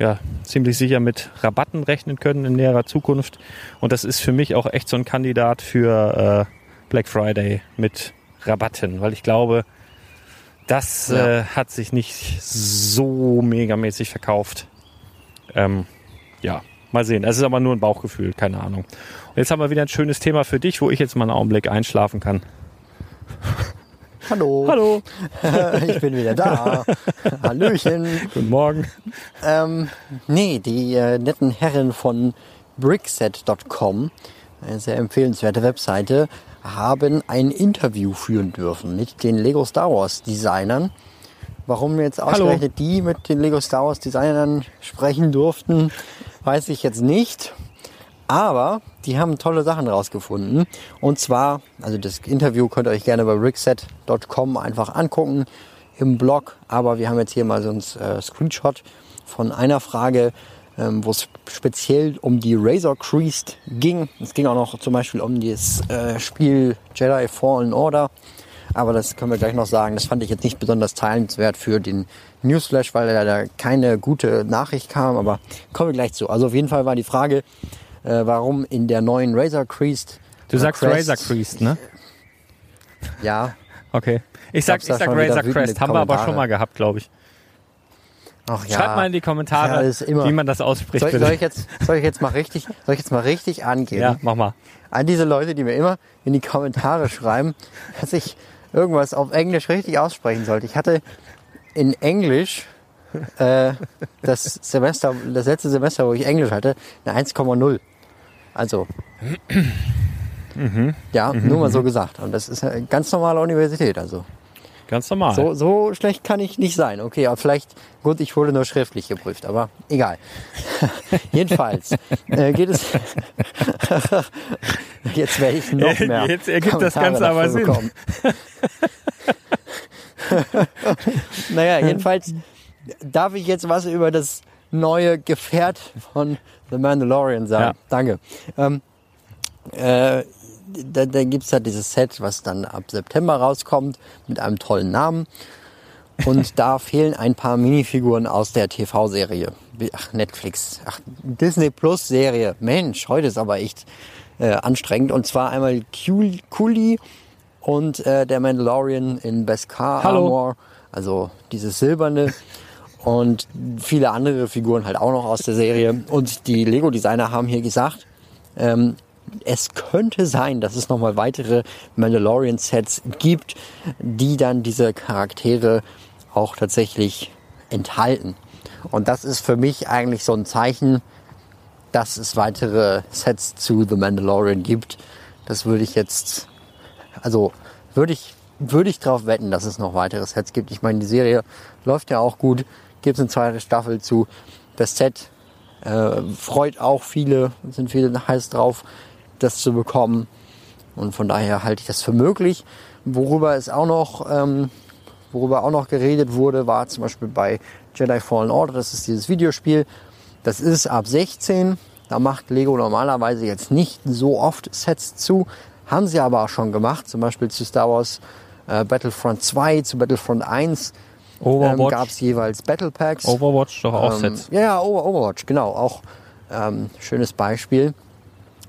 ja, ziemlich sicher mit Rabatten rechnen können in näherer Zukunft. Und das ist für mich auch echt so ein Kandidat für äh, Black Friday mit Rabatten, weil ich glaube, das ja. äh, hat sich nicht so megamäßig verkauft. Ähm, ja, mal sehen. Es ist aber nur ein Bauchgefühl, keine Ahnung. Und jetzt haben wir wieder ein schönes Thema für dich, wo ich jetzt mal einen Augenblick einschlafen kann. Hallo. Hallo. ich bin wieder da. Hallöchen. Guten Morgen. Ähm, nee, die äh, netten Herren von brickset.com, eine sehr empfehlenswerte Webseite, haben ein Interview führen dürfen mit den Lego Star Wars Designern. Warum jetzt ausgerechnet Hallo. die mit den Lego Star Wars Designern sprechen durften, weiß ich jetzt nicht. Aber die haben tolle Sachen rausgefunden. Und zwar, also das Interview könnt ihr euch gerne bei rickset.com einfach angucken im Blog. Aber wir haben jetzt hier mal so einen äh, Screenshot von einer Frage, ähm, wo es speziell um die Razor Creased ging. Es ging auch noch zum Beispiel um das äh, Spiel Jedi Fallen Order. Aber das können wir gleich noch sagen. Das fand ich jetzt nicht besonders teilenswert für den Newsflash, weil da keine gute Nachricht kam. Aber kommen wir gleich zu. Also auf jeden Fall war die Frage, äh, warum in der neuen Razor Creased. Du sagst Crest, Razor Creased, ne? Ja. Okay. Ich sag, ich sag Razor Crest, haben wir aber schon mal gehabt, glaube ich. Ach ja. Schreibt mal in die Kommentare, ja, wie man das ausspricht. Soll, soll, ich jetzt, soll ich jetzt mal richtig, soll ich jetzt mal richtig angehen? Ja, mach mal. An diese Leute, die mir immer in die Kommentare schreiben, dass ich irgendwas auf Englisch richtig aussprechen sollte. Ich hatte in Englisch äh, das Semester, das letzte Semester, wo ich Englisch hatte, eine 1,0. Also, mhm. ja, mhm. nur mal so gesagt. Und das ist eine ganz normale Universität, also. Ganz normal. So, so schlecht kann ich nicht sein. Okay, aber vielleicht, gut, ich wurde nur schriftlich geprüft, aber egal. Jedenfalls äh, geht es. Jetzt werde ich noch mehr. Jetzt ergibt das Ganze aber Sinn. naja, jedenfalls darf ich jetzt was über das neue Gefährt von The Mandalorian sagen. Ja. Danke. Ähm, äh, da, da gibt es halt dieses Set, was dann ab September rauskommt, mit einem tollen Namen. Und da fehlen ein paar Minifiguren aus der TV-Serie. Ach, Netflix. Ach, Disney Plus Serie. Mensch, heute ist aber echt äh, anstrengend. Und zwar einmal Cooley und äh, der Mandalorian in Beskar Armor. Also dieses silberne und viele andere Figuren halt auch noch aus der Serie. Und die Lego-Designer haben hier gesagt, ähm, es könnte sein, dass es nochmal weitere Mandalorian-Sets gibt, die dann diese Charaktere auch tatsächlich enthalten. Und das ist für mich eigentlich so ein Zeichen, dass es weitere Sets zu The Mandalorian gibt. Das würde ich jetzt, also würde ich, würde ich darauf wetten, dass es noch weitere Sets gibt. Ich meine, die Serie läuft ja auch gut. Gibt es eine zweite Staffel zu. Das Set äh, freut auch viele, sind viele heiß drauf, das zu bekommen. Und von daher halte ich das für möglich. Worüber es auch noch, ähm, worüber auch noch geredet wurde, war zum Beispiel bei Jedi Fallen Order. Das ist dieses Videospiel. Das ist ab 16. Da macht Lego normalerweise jetzt nicht so oft Sets zu. Haben sie aber auch schon gemacht. Zum Beispiel zu Star Wars äh, Battlefront 2, zu Battlefront 1 ähm, Overwatch. gab es jeweils Battle Packs. Overwatch doch auch Ähm, Sets. Ja, ja, Over- Overwatch, genau. Auch ähm, schönes Beispiel.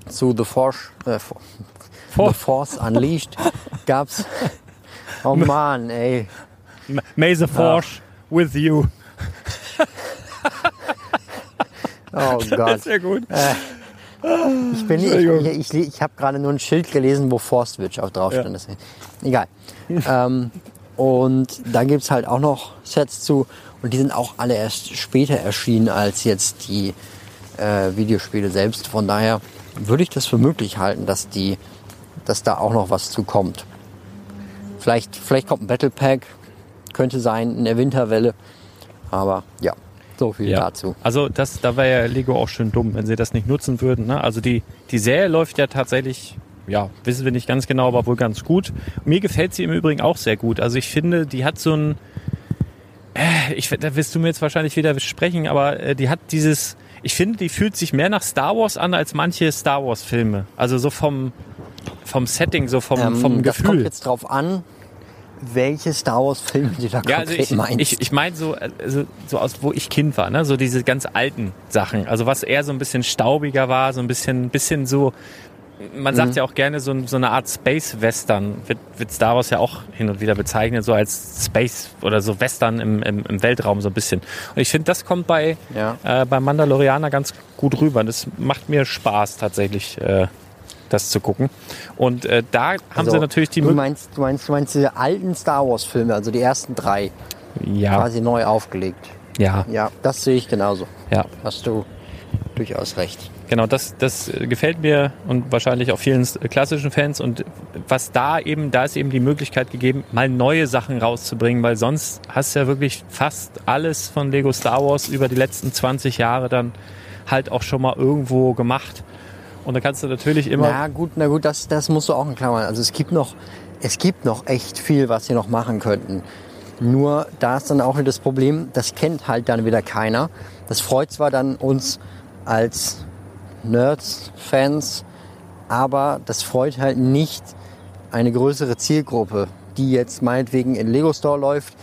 Zu The Force, äh, For- For- The Force Unleashed gab's. Oh man, ey. May the Force with you. Oh Gott. Sehr gut. Ich bin ich, ich, ich, habe gerade nur ein Schild gelesen, wo Force Switch auch drauf stand. Deswegen- Egal. ähm, und da gibt's halt auch noch Sets zu. Und die sind auch alle erst später erschienen als jetzt die äh, Videospiele selbst. Von daher würde ich das für möglich halten, dass die, dass da auch noch was zu kommt. Vielleicht, vielleicht kommt ein Battle Pack, könnte sein in der Winterwelle. Aber ja, so viel dazu. Also das, da wäre ja Lego auch schön dumm, wenn sie das nicht nutzen würden. Ne? Also die, die Serie läuft ja tatsächlich, ja, wissen wir nicht ganz genau, aber wohl ganz gut. Mir gefällt sie im Übrigen auch sehr gut. Also ich finde, die hat so ein, äh, ich, da wirst du mir jetzt wahrscheinlich wieder sprechen, aber äh, die hat dieses, ich finde, die fühlt sich mehr nach Star Wars an als manche Star Wars Filme. Also so vom, vom Setting, so vom, Ähm, vom das kommt Gefühl. jetzt drauf an, welche Star Wars Filme du da Ja, konkret also ich, meinst. ich, ich meine so, also so aus, wo ich Kind war, ne? so diese ganz alten Sachen. Also was eher so ein bisschen staubiger war, so ein bisschen, bisschen so, man Mhm. sagt ja auch gerne so, so eine Art Space Western, wird, wird Star Wars ja auch hin und wieder bezeichnet, so als Space oder so Western im, im, im Weltraum so ein bisschen. Und ich finde, das kommt bei, Ja. äh, bei Mandalorianer ganz gut rüber. Das macht mir Spaß tatsächlich, äh, das zu gucken. Und äh, da haben Also, sie natürlich die du meinst, du meinst, du meinst diese alten Star Wars Filme, also die ersten drei, Ja, quasi neu aufgelegt. ja, Ja, das sehe ich genauso. ja. Hast du durchaus recht. Genau, das, das gefällt mir und wahrscheinlich auch vielen klassischen Fans. Und was da eben, da ist eben die Möglichkeit gegeben, mal neue Sachen rauszubringen, weil sonst hast du ja wirklich fast alles von Lego Star Wars über die letzten 20 Jahre dann halt auch schon mal irgendwo gemacht. Und da kannst du natürlich immer. Na gut, na gut, das, das musst du auch in Klammern. Also es gibt noch, es gibt noch echt viel, was sie noch machen könnten. Nur da ist dann auch wieder das Problem, das kennt halt dann wieder keiner. Das freut zwar dann uns als Nerds, Fans, aber das freut halt nicht eine größere Zielgruppe, die jetzt meinetwegen in Lego Store läuft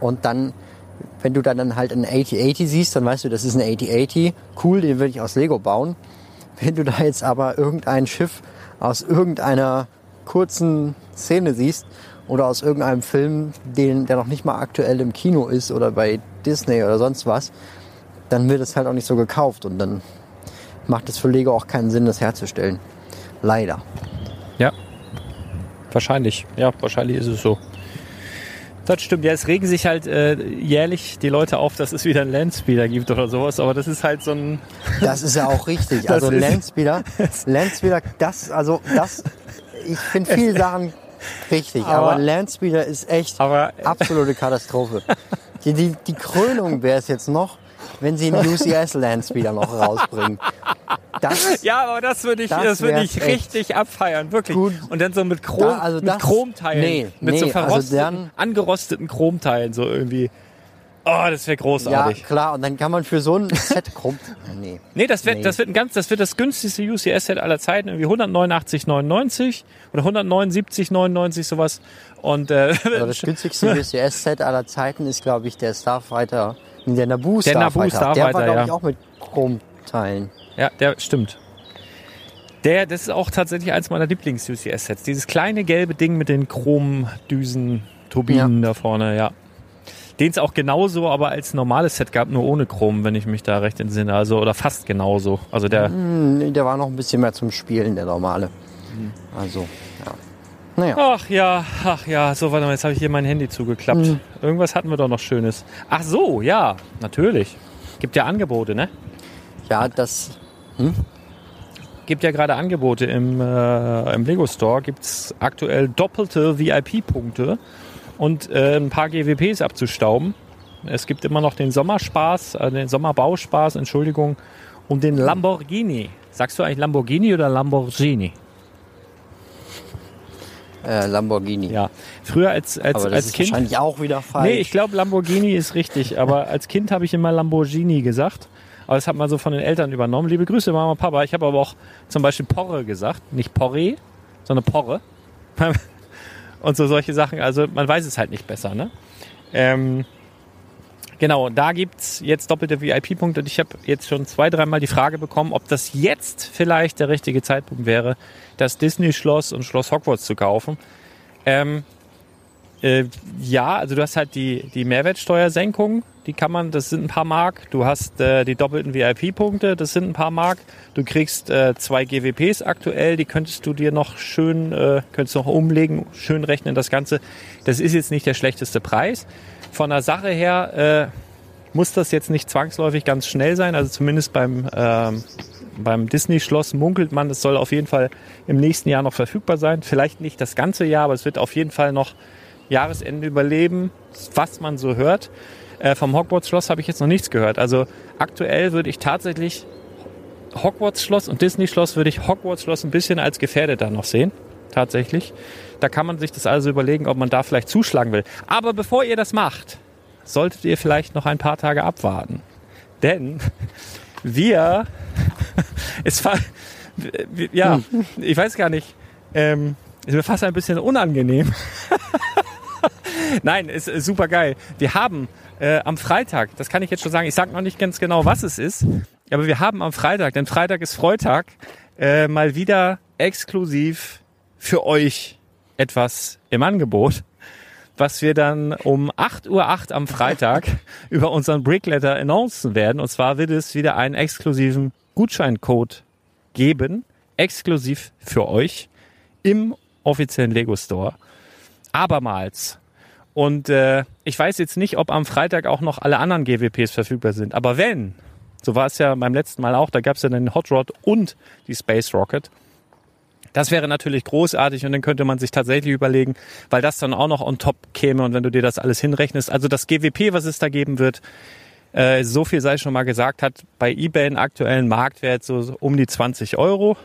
und dann, wenn du dann halt einen 8080 siehst, dann weißt du, das ist ein 8080, cool, den würde ich aus Lego bauen. Wenn du da jetzt aber irgendein Schiff aus irgendeiner kurzen Szene siehst oder aus irgendeinem Film, den, der noch nicht mal aktuell im Kino ist oder bei Disney oder sonst was, dann wird es halt auch nicht so gekauft und dann macht es für Lego auch keinen Sinn, das herzustellen. Leider. Ja. Wahrscheinlich. Ja, wahrscheinlich ist es so. Das stimmt. Ja, es regen sich halt äh, jährlich die Leute auf, dass es wieder einen Landspeeder gibt oder sowas, aber das ist halt so ein. Das ist ja auch richtig. Das Also ist- Landspeeder, Landspeeder, das, also das, ich finde viele Sachen richtig, aber, Aber- Landspeeder ist echt Aber absolute Katastrophe. Die, die, die Krönung wäre es jetzt noch, wenn sie einen UCS Landspeeder noch rausbringen. Das, Ja, aber das würde ich, Das das, würde ich richtig abfeiern, wirklich. Gut. Und dann so mit Chrom, Da- also mit das- Chromteilen, nee, mit so nee, also verrosteten, dann- angerosteten Chromteilen, so irgendwie. Oh, das wäre ja, großartig. klar, und dann kann man für so ein Set krumm. Nee. Nee, das wird, Nee. das wird ein ganz, das wird das günstigste UCS-Set aller Zeiten, irgendwie 189,99 oder 179,99 sowas. Und äh, Also das günstigste UCS-Set aller Zeiten ist, glaube ich, der Starfighter, der Naboo Der. Naboo Starfighter, der war, glaube ja. ich, auch mit Chromteilen. ja, der stimmt. Der, das ist auch tatsächlich eins meiner Lieblings-UCS-Sets. Dieses kleine gelbe Ding mit den Chromdüsen, Turbinen da vorne, ja. Den es auch genauso, aber als normales Set gab, nur ohne Chrom, wenn ich mich da recht entsinne. Also, oder fast genauso. Also der, Nee, der war noch ein bisschen mehr zum Spielen, der normale. Mhm. Also, ja. Naja. Ach ja, ach ja, so warte mal, jetzt habe ich hier mein Handy zugeklappt. Mhm. Irgendwas hatten wir doch noch Schönes. Ach so, ja, natürlich. Gibt ja Angebote, ne? Ja, das Gibt ja gerade Angebote im, äh, im Lego Store. Gibt's aktuell doppelte VIP-Punkte und äh, ein paar GWPs abzustauben. Es gibt immer noch den Sommerspaß, äh, den Sommerbauspaß, Entschuldigung, und den Lamborghini. Sagst du eigentlich Lamborghini oder Lamborghini? Äh, Lamborghini. Ja. Früher als, als, Aber das als ist Kind. wahrscheinlich auch wieder falsch. Nee, ich glaube Lamborghini ist richtig, aber als Kind habe ich immer Lamborghini gesagt. Aber das hat man so von den Eltern übernommen. Liebe Grüße, Mama und Papa. Ich habe aber auch zum Beispiel Porre gesagt. Nicht Porre, sondern Porre. Und so solche Sachen. Also man weiß es halt nicht besser, ne? Ähm, genau, da gibt's jetzt doppelte VIP-Punkte. Und ich habe jetzt schon zwei, dreimal die Frage bekommen, ob das jetzt vielleicht der richtige Zeitpunkt wäre, das Disney-Schloss und Schloss Hogwarts zu kaufen. Ähm, äh, ja, also du hast halt die, die Mehrwertsteuersenkung, die kann man, das sind ein paar Mark. Du hast äh, die doppelten VIP-Punkte, das sind ein paar Mark. Du kriegst äh, zwei GWPs aktuell, die könntest du dir noch schön, äh, könntest noch umlegen, schön rechnen das Ganze. Das ist jetzt nicht der schlechteste Preis. Von der Sache her äh, muss das jetzt nicht zwangsläufig ganz schnell sein, also zumindest beim, ähm, beim Disney-Schloss munkelt man, es soll auf jeden Fall im nächsten Jahr noch verfügbar sein. Vielleicht nicht das ganze Jahr, aber es wird auf jeden Fall noch Jahresende überleben, was man so hört. Äh, vom Hogwarts-Schloss habe ich jetzt noch nichts gehört. Also aktuell würde ich tatsächlich Hogwarts-Schloss und Disney-Schloss würde ich Hogwarts-Schloss ein bisschen als gefährdeter noch sehen. Tatsächlich. Da kann man sich das also überlegen, ob man da vielleicht zuschlagen will. Aber bevor ihr das macht, solltet ihr vielleicht noch ein paar Tage abwarten. Denn wir, es war, ja, ich weiß gar nicht, ähm, ist mir fast ein bisschen unangenehm. Nein, ist, ist super geil. Wir haben äh, am Freitag, das kann ich jetzt schon sagen, ich sage noch nicht ganz genau, was es ist, aber wir haben am Freitag, denn Freitag ist Freitag, äh, mal wieder exklusiv für euch etwas im Angebot, was wir dann um 8.08 Uhr am Freitag über unseren Brickletter announcen werden. Und zwar wird es wieder einen exklusiven Gutscheincode geben, exklusiv für euch im offiziellen Lego Store. Abermals. Und äh, ich weiß jetzt nicht, ob am Freitag auch noch alle anderen GWPs verfügbar sind. Aber wenn, so war es ja beim letzten Mal auch, da gab es ja den Hot Rod und die Space Rocket. Das wäre natürlich großartig und dann könnte man sich tatsächlich überlegen, weil das dann auch noch on top käme und wenn du dir das alles hinrechnest. Also das GWP, was es da geben wird, äh, so viel sei schon mal gesagt, hat bei eBay einen aktuellen Marktwert so, um die 20 Euro.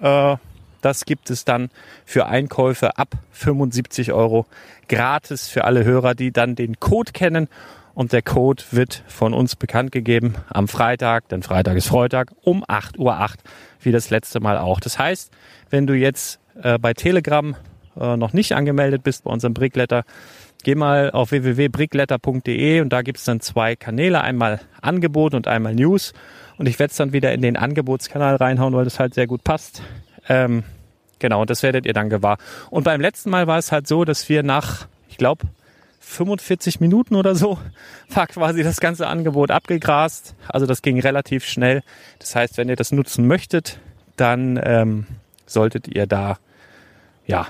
Äh, das gibt es dann für Einkäufe ab 75 Euro gratis für alle Hörer, die dann den Code kennen. Und der Code wird von uns bekannt gegeben am Freitag, denn Freitag ist Freitag, um 8.08 Uhr, wie das letzte Mal auch. Das heißt, wenn du jetzt äh, bei Telegram äh, noch nicht angemeldet bist bei unserem Brickletter, geh mal auf www.brickletter.de und da gibt es dann zwei Kanäle, einmal Angebot und einmal News. Und ich werde es dann wieder in den Angebotskanal reinhauen, weil das halt sehr gut passt. Ähm, genau, das werdet ihr dann gewahr. Und beim letzten Mal war es halt so, dass wir nach, ich glaube, 45 Minuten oder so war quasi das ganze Angebot abgegrast. Also das ging relativ schnell. Das heißt, wenn ihr das nutzen möchtet, dann ähm, solltet ihr da ja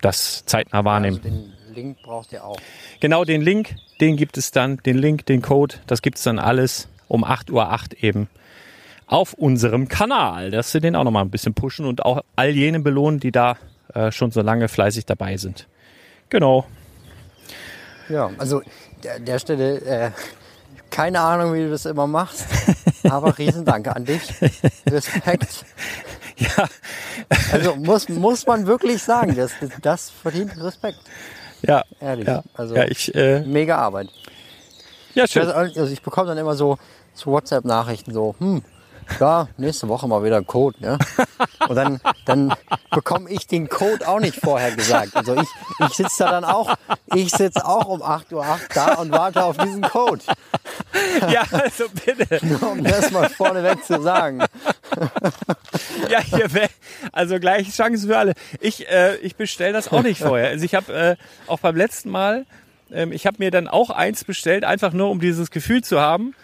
das zeitnah wahrnehmen. Also den Link braucht ihr auch. Genau den Link, den gibt es dann, den Link, den Code, das gibt es dann alles um 8.08 Uhr eben auf unserem Kanal, dass wir den auch nochmal ein bisschen pushen und auch all jene belohnen, die da äh, schon so lange fleißig dabei sind. Genau. Ja, also der, der Stelle, äh, keine Ahnung, wie du das immer machst, aber Riesendanke an dich. Respekt. Ja, Also muss, muss man wirklich sagen, das, das verdient Respekt. ja, Ehrlich. ja, Also ja ich, äh, mega Arbeit. ja, schön. also ich bekomme dann immer so, so WhatsApp-Nachrichten so, hm, ja, nächste Woche mal wieder ein Code, ne? Und dann, dann bekomme ich den Code auch nicht vorher gesagt. Also ich, ich sitze da dann auch, ich sitze auch um 8.08 Uhr da und warte auf diesen Code. Ja, also bitte. Nur um das mal vorneweg zu sagen. Ja, hier wär, also gleich Chancen für alle. Ich, äh, ich bestelle das auch nicht vorher. Also ich habe äh, auch beim letzten Mal, ähm, ich habe mir dann auch eins bestellt, einfach nur um dieses Gefühl zu haben,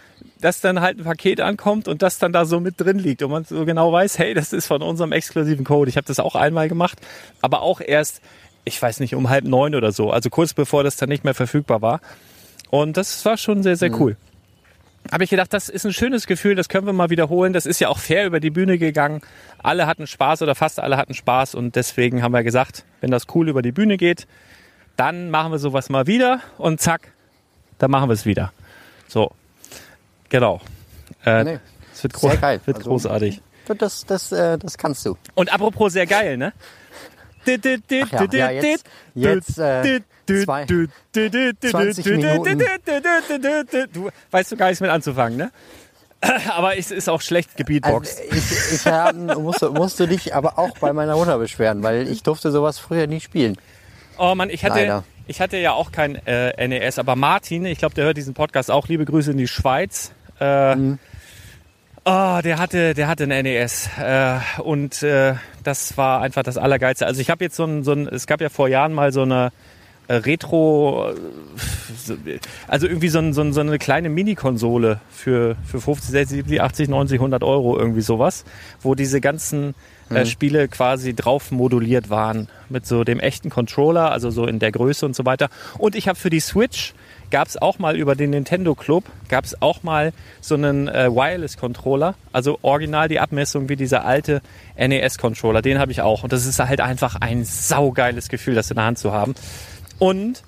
dass dann halt ein Paket ankommt und das dann da so mit drin liegt und man so genau weiß, hey, das ist von unserem exklusiven Code. Ich habe das auch einmal gemacht, aber auch erst, ich weiß nicht, um halb neun oder so, also kurz bevor das dann nicht mehr verfügbar war. Und das war schon sehr, sehr cool. habe ich gedacht, das ist ein schönes Gefühl, das können wir mal wiederholen. Das ist ja auch fair über die Bühne gegangen. Alle hatten Spaß oder fast alle hatten Spaß und deswegen haben wir gesagt, wenn das cool über die Bühne geht, dann machen wir sowas mal wieder und zack, dann machen wir es wieder. So, genau. Äh, Nee, Es wird, gro sehr geil. wird Also- großartig. Das, das, äh, das kannst du. Und apropos sehr geil, ne? ja, ja, jetzt- jetzt, äh, zwei- 20 Minuten. Du weißt du gar nichts mit anzufangen, ne? Aber es ist auch schlecht Also, gebeatboxt. ich ich äh, musste, musste dich aber auch bei meiner Mutter beschweren, weil ich durfte sowas früher nie spielen. Oh Mann, ich hatte, Leider. ich hatte ja auch kein äh, NES, aber Martin, ich glaube, der hört diesen Podcast auch. Liebe Grüße in die Schweiz. Äh, Mhm. Oh, der hatte, der hatte ein NES äh, und äh, das war einfach das Allergeilste. Also ich habe jetzt so ein, so ein, es gab ja vor Jahren mal so eine äh, Retro, äh, so- also irgendwie so, ein, so, ein, so eine kleine Mini-Konsole für, für 50, 60, 70, 80, 90, 100 Euro, irgendwie sowas, wo diese ganzen äh, Spiele quasi drauf moduliert waren mit so dem echten Controller, also so in der Größe und so weiter. Und ich habe für die Switch gab es auch mal über den Nintendo Club, gab es auch mal so einen äh, Wireless-Controller, also original die Abmessung wie dieser alte NES-Controller, den habe ich auch. Und das ist halt einfach ein saugeiles Gefühl, das in der Hand zu haben. Und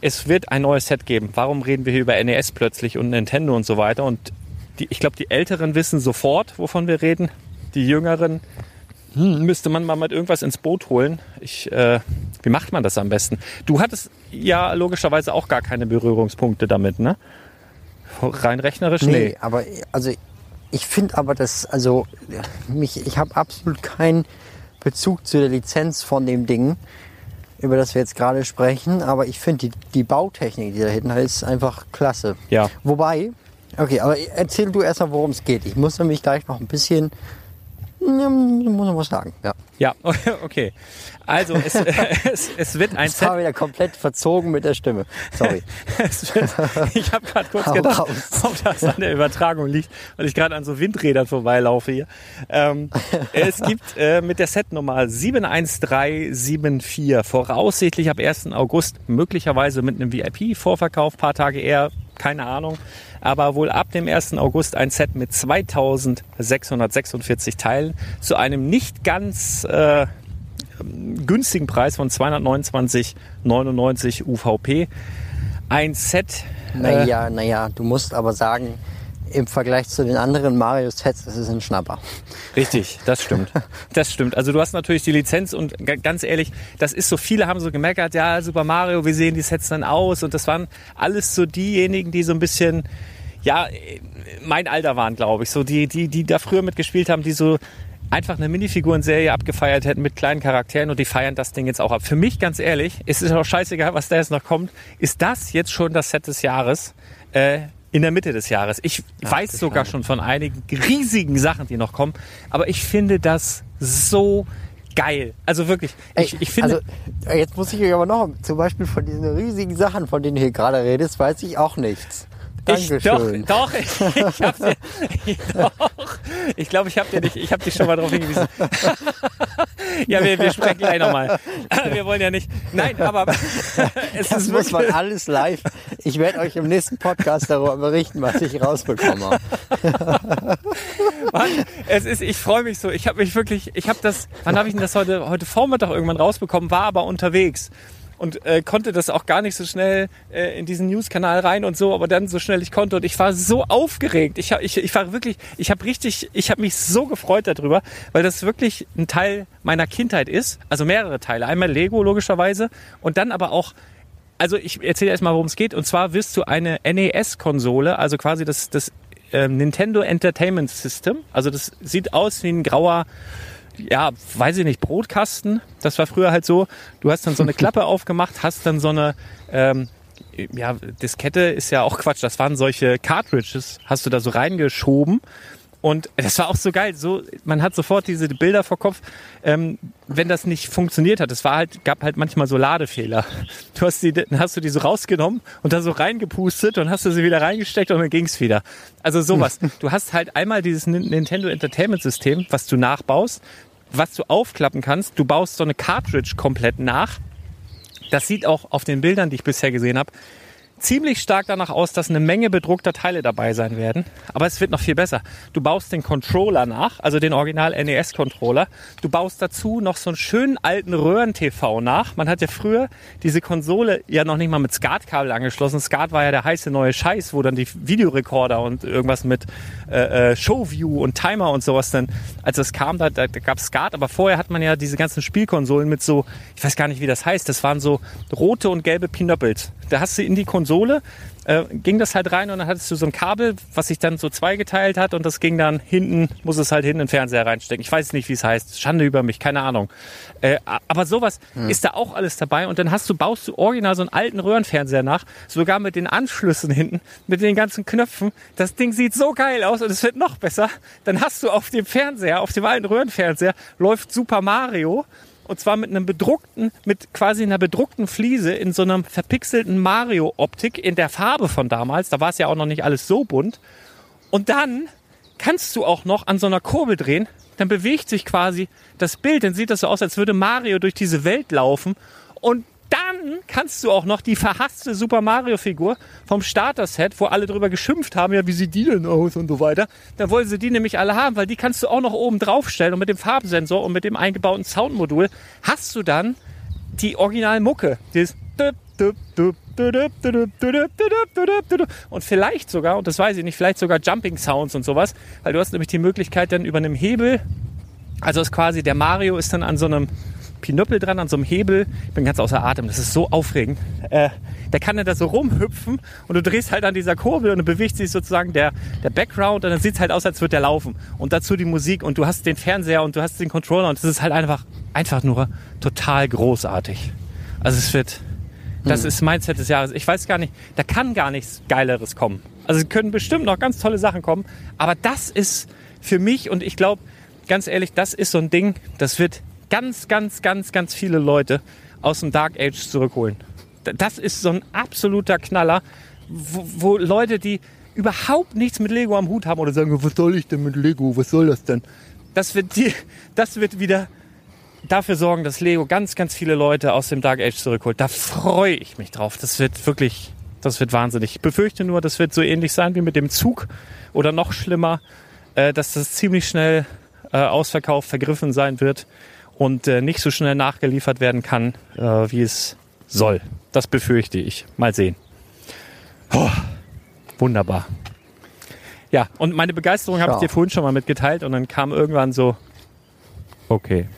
es wird ein neues Set geben. Warum reden wir hier über NES plötzlich und Nintendo und so weiter? Und die, ich glaube, die Älteren wissen sofort, wovon wir reden. Die Jüngeren hm, müsste man mal mit irgendwas ins Boot holen. Ich, äh, wie macht man das am besten? Du hattest ja logischerweise auch gar keine Berührungspunkte damit, ne? Rein rechnerisch? Nee, aber also ich finde aber das, also mich, ich habe absolut keinen Bezug zu der Lizenz von dem Ding, über das wir jetzt gerade sprechen, aber ich finde die, die Bautechnik, die da hinten ist, einfach klasse. Ja. Wobei, okay, aber erzähl du erstmal, worum es geht. Ich muss nämlich gleich noch ein bisschen, muss noch was sagen. Ja. Ja, okay. Also es, es, es wird ein Ich war Set. wieder komplett verzogen mit der Stimme. Sorry. Wird, ich habe gerade kurz Hau gedacht, raus. ob das an der Übertragung liegt, weil ich gerade an so Windrädern vorbeilaufe hier. Ähm, es gibt äh, mit der Setnummer 71374 voraussichtlich ab 1. August möglicherweise mit einem VIP-Vorverkauf, paar Tage eher, keine Ahnung, aber wohl ab dem 1. August ein Set mit 2646 Teilen zu einem nicht ganz äh, günstigen Preis von 229,99 UVP. Ein Set Naja, naja, du musst aber sagen, im Vergleich zu den anderen Mario-Sets ist es ein Schnapper. Richtig, das stimmt. Das stimmt. Also du hast natürlich die Lizenz und ga- ganz ehrlich, das ist so, viele haben so gemeckert, ja, Super Mario, wie sehen die Sets dann aus? Und das waren alles so diejenigen, die so ein bisschen, ja, mein Alter waren, glaube ich, so die, die, die da früher mitgespielt haben, die so einfach eine Minifigurenserie abgefeiert hätten mit kleinen Charakteren und die feiern das Ding jetzt auch ab. Für mich, ganz ehrlich, es ist auch scheißegal, was da jetzt noch kommt, ist das jetzt schon das Set des Jahres. Äh, in der Mitte des Jahres. Ich weiß sogar schon von einigen riesigen Sachen, die noch kommen, aber ich finde das so geil. Also wirklich, ich, ich finde, also, jetzt muss ich euch aber noch, zum Beispiel von diesen riesigen Sachen, von denen du hier gerade redest, weiß ich auch nichts. Ich, Dankeschön. doch, doch, ich, ich hab dir, ich, doch, ich glaube, ich habe dir nicht, ich habe dich schon mal darauf hingewiesen. ja, wir, wir sprechen gleich nochmal. Wir wollen ja nicht, nein, aber es das ist muss man alles live. Ich werde euch im nächsten Podcast darüber berichten, was ich rausbekommen habe. Mann, es ist, ich freue mich so. Ich habe mich wirklich, ich habe das, wann habe ich denn das heute, heute Vormittag irgendwann rausbekommen, war aber unterwegs und äh, konnte das auch gar nicht so schnell äh, in diesen News-Kanal rein und so, aber dann so schnell ich konnte und ich war so aufgeregt. Ich, ich, ich war wirklich, ich habe richtig, ich habe mich so gefreut darüber, weil das wirklich ein Teil meiner Kindheit ist. Also mehrere Teile. Einmal Lego logischerweise und dann aber auch also ich erzähle erstmal, worum es geht. Und zwar wirst du eine NES-Konsole, also quasi das, das ähm, Nintendo Entertainment System. Also das sieht aus wie ein grauer, ja, weiß ich nicht, Brotkasten. Das war früher halt so. Du hast dann so eine Klappe aufgemacht, hast dann so eine, ähm, ja, Diskette ist ja auch Quatsch. Das waren solche Cartridges, hast du da so reingeschoben. Und das war auch so geil. So, man hat sofort diese Bilder vor Kopf, ähm, wenn das nicht funktioniert hat. Es war halt, gab halt manchmal so Ladefehler. Du hast die, dann hast du die so rausgenommen und dann so reingepustet und hast du sie wieder reingesteckt und dann ging's wieder. Also sowas. Du hast halt einmal dieses Nin- Nintendo Entertainment System, was du nachbaust, was du aufklappen kannst. Du baust so eine Cartridge komplett nach. Das sieht auch auf den Bildern, die ich bisher gesehen habe, ziemlich stark danach aus, dass eine Menge bedruckter Teile dabei sein werden. Aber es wird noch viel besser. Du baust den Controller nach, also den Original NES Controller. Du baust dazu noch so einen schönen alten Röhren-TV nach. Man hat ja früher diese Konsole ja noch nicht mal mit SCART-Kabel angeschlossen. SCART war ja der heiße neue Scheiß, wo dann die Videorekorder und irgendwas mit äh, äh, Showview und Timer und sowas dann, als es kam, da, da, da gab es SCART. Aber vorher hat man ja diese ganzen Spielkonsolen mit so, ich weiß gar nicht, wie das heißt, das waren so rote und gelbe Pinöppels. Da hast du in die Konsole, äh, ging das halt rein und dann hattest du so ein Kabel, was sich dann so zweigeteilt hat und das ging dann hinten, muss es halt hinten in den Fernseher reinstecken. Ich weiß nicht, wie es heißt. Schande über mich, keine Ahnung. Äh, aber sowas ist da auch alles dabei und dann hast du, baust du original so einen alten Röhrenfernseher nach, sogar mit den Anschlüssen hinten, mit den ganzen Knöpfen. Das Ding sieht so geil aus und es wird noch besser. Dann hast du auf dem Fernseher, auf dem alten Röhrenfernseher, läuft Super Mario und zwar mit einem bedruckten, mit quasi einer bedruckten Fliese in so einer verpixelten Mario-Optik in der Farbe von damals. Da war es ja auch noch nicht alles so bunt. Und dann kannst du auch noch an so einer Kurbel drehen. Dann bewegt sich quasi das Bild. Dann sieht das so aus, als würde Mario durch diese Welt laufen. Und dann kannst du auch noch die verhasste Super Mario Figur vom Starter-Set, wo alle drüber geschimpft haben, ja, wie sieht die denn aus und so weiter. Dann wollen sie die nämlich alle haben, weil die kannst du auch noch oben draufstellen und mit dem Farbensensor und mit dem eingebauten Soundmodul hast du dann die Original-Mucke. Dieses und vielleicht sogar, und das weiß ich nicht, vielleicht sogar Jumping Sounds und sowas, weil du hast nämlich die Möglichkeit dann über einem Hebel, also ist quasi der Mario ist dann an so einem Pinöppel dran, an so einem Hebel. Ich bin ganz außer Atem, das ist so aufregend. Äh, der kann dann da so rumhüpfen und du drehst halt an dieser Kurbel und dann bewegt sich sozusagen der, der Background und dann sieht es halt aus, als würde der laufen. Und dazu die Musik und du hast den Fernseher und du hast den Controller und das ist halt einfach, einfach nur total großartig. Also es wird, das ist Mindset des Jahres. Ich weiß gar nicht, da kann gar nichts Geileres kommen. Also es können bestimmt noch ganz tolle Sachen kommen, aber das ist für mich und ich glaube, ganz ehrlich, das ist so ein Ding, das wird ganz, ganz, ganz, ganz viele Leute aus dem Dark Age zurückholen. Das ist so ein absoluter Knaller, wo, wo Leute, die überhaupt nichts mit Lego am Hut haben oder sagen, was soll ich denn mit Lego, was soll das denn? Das wird, die, das wird wieder dafür sorgen, dass Lego ganz, ganz viele Leute aus dem Dark Age zurückholt. Da freue ich mich drauf. Das wird wirklich, das wird wahnsinnig. Ich befürchte nur, das wird so ähnlich sein wie mit dem Zug oder noch schlimmer, äh, dass das ziemlich schnell äh, ausverkauft, vergriffen sein wird und äh, nicht so schnell nachgeliefert werden kann, äh, wie es soll. Das befürchte ich. Mal sehen. Oh, wunderbar. Ja, und meine Begeisterung habe ich dir vorhin schon mal mitgeteilt und dann kam irgendwann so, okay.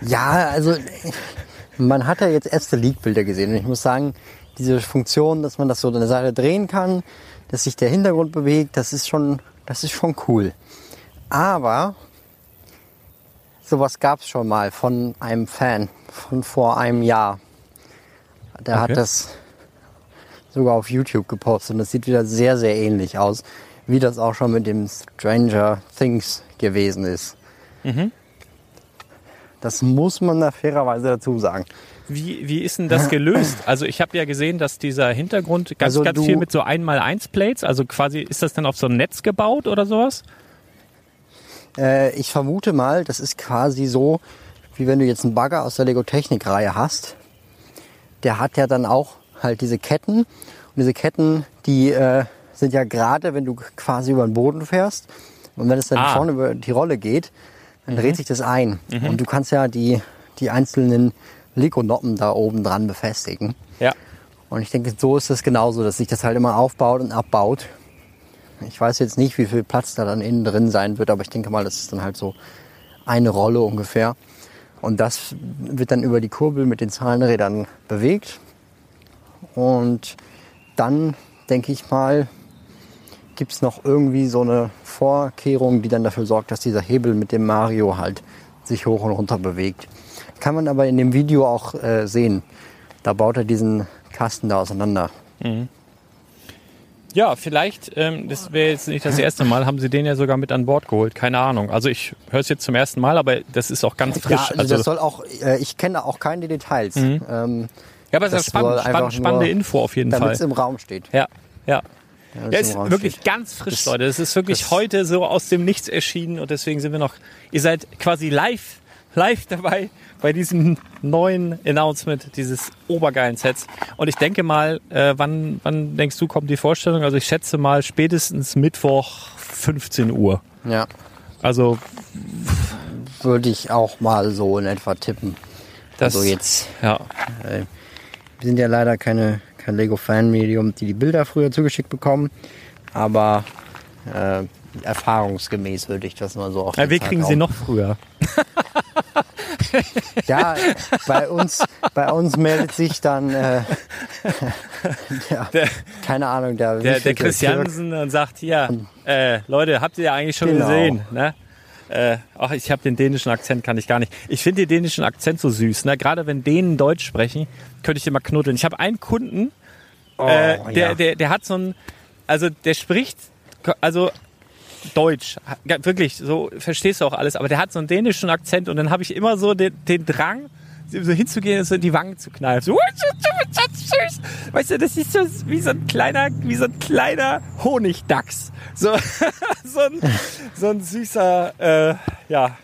Ja, also man hat ja jetzt erste Leak-Bilder gesehen und ich muss sagen, diese Funktion, dass man das so eine Seite drehen kann, dass sich der Hintergrund bewegt, das ist schon, das ist schon cool. Aber sowas gab es schon mal von einem Fan von vor einem Jahr. Der Okay. hat das sogar auf YouTube gepostet und das sieht wieder sehr, sehr ähnlich aus, wie das auch schon mit dem Stranger Things gewesen ist. Das muss man da fairerweise dazu sagen. Wie, wie ist denn das gelöst? Also ich habe ja gesehen, dass dieser Hintergrund ganz, Also ganz viel mit so 1x1-Plates, also quasi ist das dann auf so ein Netz gebaut oder sowas? Äh, ich vermute mal, das ist quasi so, wie wenn du jetzt einen Bagger aus der Lego Technik-Reihe hast. Der hat ja dann auch halt diese Ketten. Und diese Ketten, die äh, sind ja gerade, wenn du quasi über den Boden fährst. Und wenn es dann Ah. vorne über die Rolle geht, dann dreht sich das ein. Und du kannst ja die, die einzelnen Lego-Noppen da oben dran befestigen. Ja. Und ich denke, so ist es genauso, dass sich das halt immer aufbaut und abbaut. Ich weiß jetzt nicht, wie viel Platz da dann innen drin sein wird, aber ich denke mal, das ist dann halt so eine Rolle ungefähr. Und das wird dann über die Kurbel mit den Zahnrädern bewegt. Und dann, denke ich mal, gibt es noch irgendwie so eine Vorkehrung, die dann dafür sorgt, dass dieser Hebel mit dem Mario halt sich hoch und runter bewegt. Kann man aber in dem Video auch äh, sehen. Da baut er diesen Kasten da auseinander. Ja, vielleicht, ähm, das wäre jetzt nicht das erste Mal, haben sie den ja sogar mit an Bord geholt. Keine Ahnung. Also ich höre es jetzt zum ersten Mal, aber das ist auch ganz frisch. Ja, also, also, das soll auch, äh, ich kenne auch keine Details. Ähm, ja, aber es das ist spannend, soll einfach spannend, spannende nur- Info auf jeden Damit Fall. es im Raum steht. Ja, ja. Damit Ja, es ist wirklich steht. ganz frisch, Das- Leute. Es ist wirklich heute so aus dem Nichts erschienen und deswegen sind wir noch, ihr seid quasi live live dabei bei diesem neuen Announcement dieses obergeilen Sets. Und ich denke mal, äh, wann, wann denkst du, kommt die Vorstellung? Also ich schätze mal spätestens Mittwoch 15 Uhr. Ja, Also würde ich auch mal so in etwa tippen. das, Also jetzt, ja, wir sind ja leider keine, kein Lego-Fan-Medium, die die Bilder früher zugeschickt bekommen. Aber äh, erfahrungsgemäß würde ich das mal so auf ja wir Tag kriegen auch- sie noch früher. Ja, bei uns, bei uns meldet sich dann, äh, ja, Der- keine Ahnung, der, Der, der Christiansen und sagt, hier, äh, Leute, habt ihr ja eigentlich schon Genau. gesehen, ne? Äh, ach, ich habe den dänischen Akzent, kann ich gar nicht. Ich finde den dänischen Akzent so süß, ne? Gerade wenn Dänen Deutsch sprechen, könnte ich immer knuddeln. Ich habe einen Kunden, äh, Oh, der, ja. der, der hat so ein, also der spricht, also Deutsch, wirklich, so verstehst du auch alles, aber der hat so einen dänischen Akzent und dann habe ich immer so den, den Drang, so hinzugehen und so in die Wangen zu knallen. So. Weißt du, das ist so wie so ein kleiner, wie so ein kleiner Honigdachs. So, so, ein, so ein süßer, äh, ja,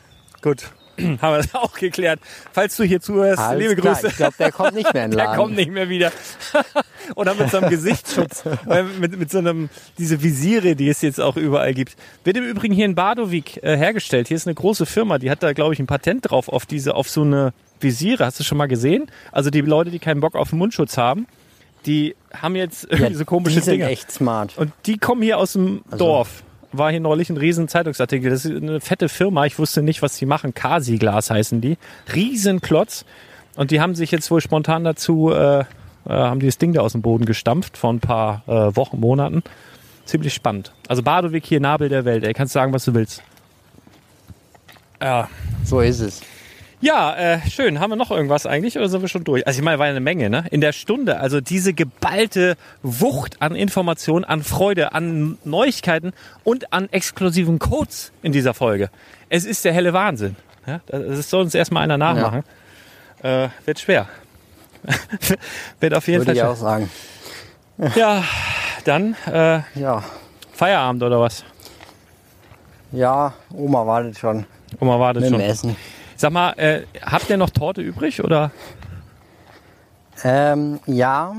gut. Haben wir das auch geklärt. Falls du hier zuhörst, Alles liebe klar, Grüße. Ich glaube, der kommt nicht mehr in den Der Laden. kommt nicht mehr wieder. Oder mit so einem Gesichtsschutz. Äh, mit, mit so einem, diese Visiere, die es jetzt auch überall gibt. Wird im Übrigen hier in Badowik äh, hergestellt. Hier ist eine große Firma, die hat da, glaube ich, ein Patent drauf auf diese, auf so eine Visiere. Hast du schon mal gesehen? Also die Leute, die keinen Bock auf den Mundschutz haben, die haben jetzt irgendwie so komische die sind Dinge. echt smart. Und die kommen hier aus dem Dorf. War hier neulich ein riesen Zeitungsartikel. Das ist eine fette Firma. Ich wusste nicht, was die machen. Kasi-Glas heißen die. Riesenklotz. Und die haben sich jetzt wohl spontan dazu, äh, äh, haben die das Ding da aus dem Boden gestampft vor ein paar äh, Wochen, Monaten. Ziemlich spannend. Also Badowik hier, Nabel der Welt. Ey, kannst sagen, was du willst. Ja, So ist es. Ja, äh, schön. Haben wir noch irgendwas eigentlich oder sind wir schon durch? Also ich meine, war ja eine Menge, ne? In der Stunde, also diese geballte Wucht an Informationen, an Freude, an Neuigkeiten und an exklusiven Codes in dieser Folge. Es ist der helle Wahnsinn. Ja? Das soll uns erstmal einer nachmachen. Äh, wird schwer. wird auf jeden Würde ich Fall auch sagen. Ja, dann äh, Ja. Feierabend oder was? Ja, Oma wartet schon Oma wartet mit schon. Essen. Sag mal, äh, habt ihr noch Torte übrig oder? Ähm, ja,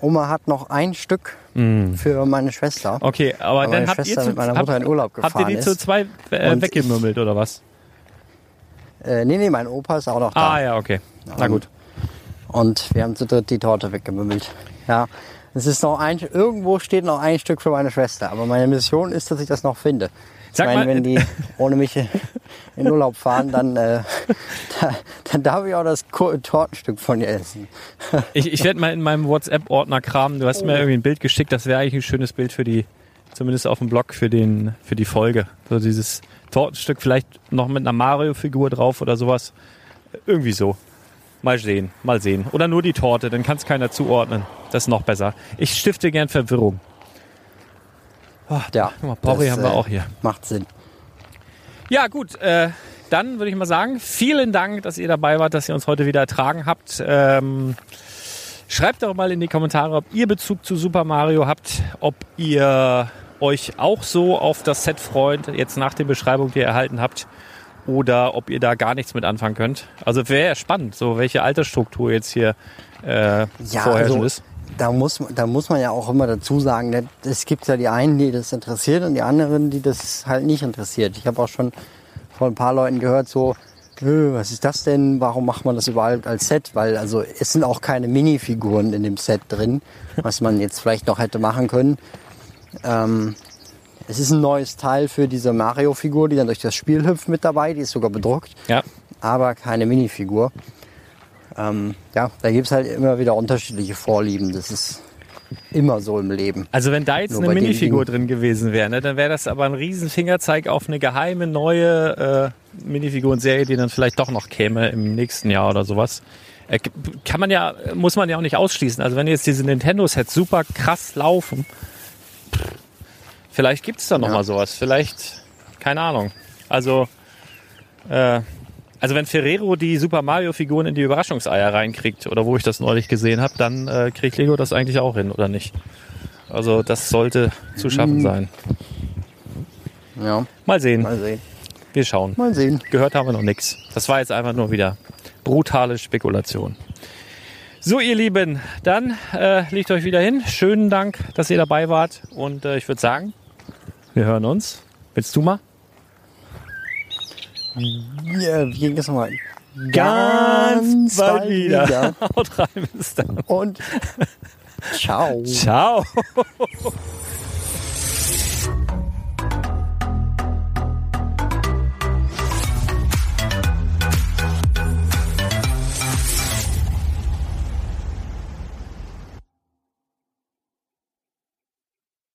Oma hat noch ein Stück für meine Schwester. Okay, aber dann meine habt ihr Schwester zu, mit meiner habt, Mutter in Urlaub habt ihr gefahren die zu zwei äh, weggemümmelt oder was? Äh, nee, nee, mein Opa ist auch noch da. Ah ja, okay. Na gut. Und wir haben zu dritt die Torte weggemümmelt. Ja, es ist noch ein, irgendwo steht noch ein Stück für meine Schwester. Aber meine Mission ist, dass ich das noch finde. Sag ich meine, mal, wenn die ohne mich in Urlaub fahren, dann, äh, da, dann darf ich auch das Tortenstück von ihr essen. Ich, ich werde mal in meinem WhatsApp-Ordner kramen. Du hast Oh. mir irgendwie ein Bild geschickt. Das wäre eigentlich ein schönes Bild für die, zumindest auf dem Blog für den, für die Folge. So dieses Tortenstück vielleicht noch mit einer Mario-Figur drauf oder sowas. Irgendwie so. Mal sehen, mal sehen. Oder nur die Torte, dann kann es keiner zuordnen. Das ist noch besser. Ich stifte gern Verwirrung. Ja, Guck mal, Porri das, haben wir äh, auch hier. Macht Sinn. Ja, gut. Äh, dann würde ich mal sagen, vielen Dank, dass ihr dabei wart, dass ihr uns heute wieder ertragen habt. Ähm, schreibt doch mal in die Kommentare, ob ihr Bezug zu Super Mario habt, ob ihr euch auch so auf das Set freut, jetzt nach der Beschreibung, die ihr erhalten habt, oder ob ihr da gar nichts mit anfangen könnt. Also wäre spannend, so welche Altersstruktur jetzt hier äh, Ja, vorherrschend also, ist. Da muss, da muss man ja auch immer dazu sagen, ne, es gibt ja die einen, die das interessiert und die anderen, die das halt nicht interessiert. Ich habe auch schon von ein paar Leuten gehört, so, "Äh, was ist das denn? Warum macht man das überhaupt als Set? Weil also es sind auch keine Minifiguren in dem Set drin, was man jetzt vielleicht noch hätte machen können. Ähm, es ist ein neues Teil für diese Mario-Figur, die dann durch das Spiel hüpft mit dabei. Die ist sogar bedruckt Ja. aber keine Minifigur. Ähm, ja, da gibt's halt immer wieder unterschiedliche Vorlieben. Das ist immer so im Leben. Also wenn da jetzt Nur eine Minifigur drin gewesen wäre, ne, dann wäre das aber ein riesen Fingerzeig auf eine geheime neue äh, Minifigurenserie, die dann vielleicht doch noch käme im nächsten Jahr oder sowas. Äh, kann man ja, muss man ja auch nicht ausschließen. Also wenn jetzt diese Nintendo-Sets super krass laufen, vielleicht gibt's da noch Ja. mal sowas. Vielleicht, keine Ahnung. Also, äh, also wenn Ferrero die Super Mario-Figuren in die Überraschungseier reinkriegt, oder wo ich das neulich gesehen habe, dann äh, kriegt Lego das eigentlich auch hin, oder nicht? Also das sollte zu schaffen sein. Ja, Mal sehen. mal sehen. Wir schauen. Mal sehen. Gehört haben wir noch nichts. Das war jetzt einfach nur wieder brutale Spekulation. So, ihr Lieben, dann äh, legt euch wieder hin. Schönen Dank, dass ihr dabei wart. Und äh, ich würde sagen, wir hören uns. Willst du mal? Ja, wie ging das nochmal? Ganz bald wieder. Haut rein, bis dann. Und ciao. Ciao.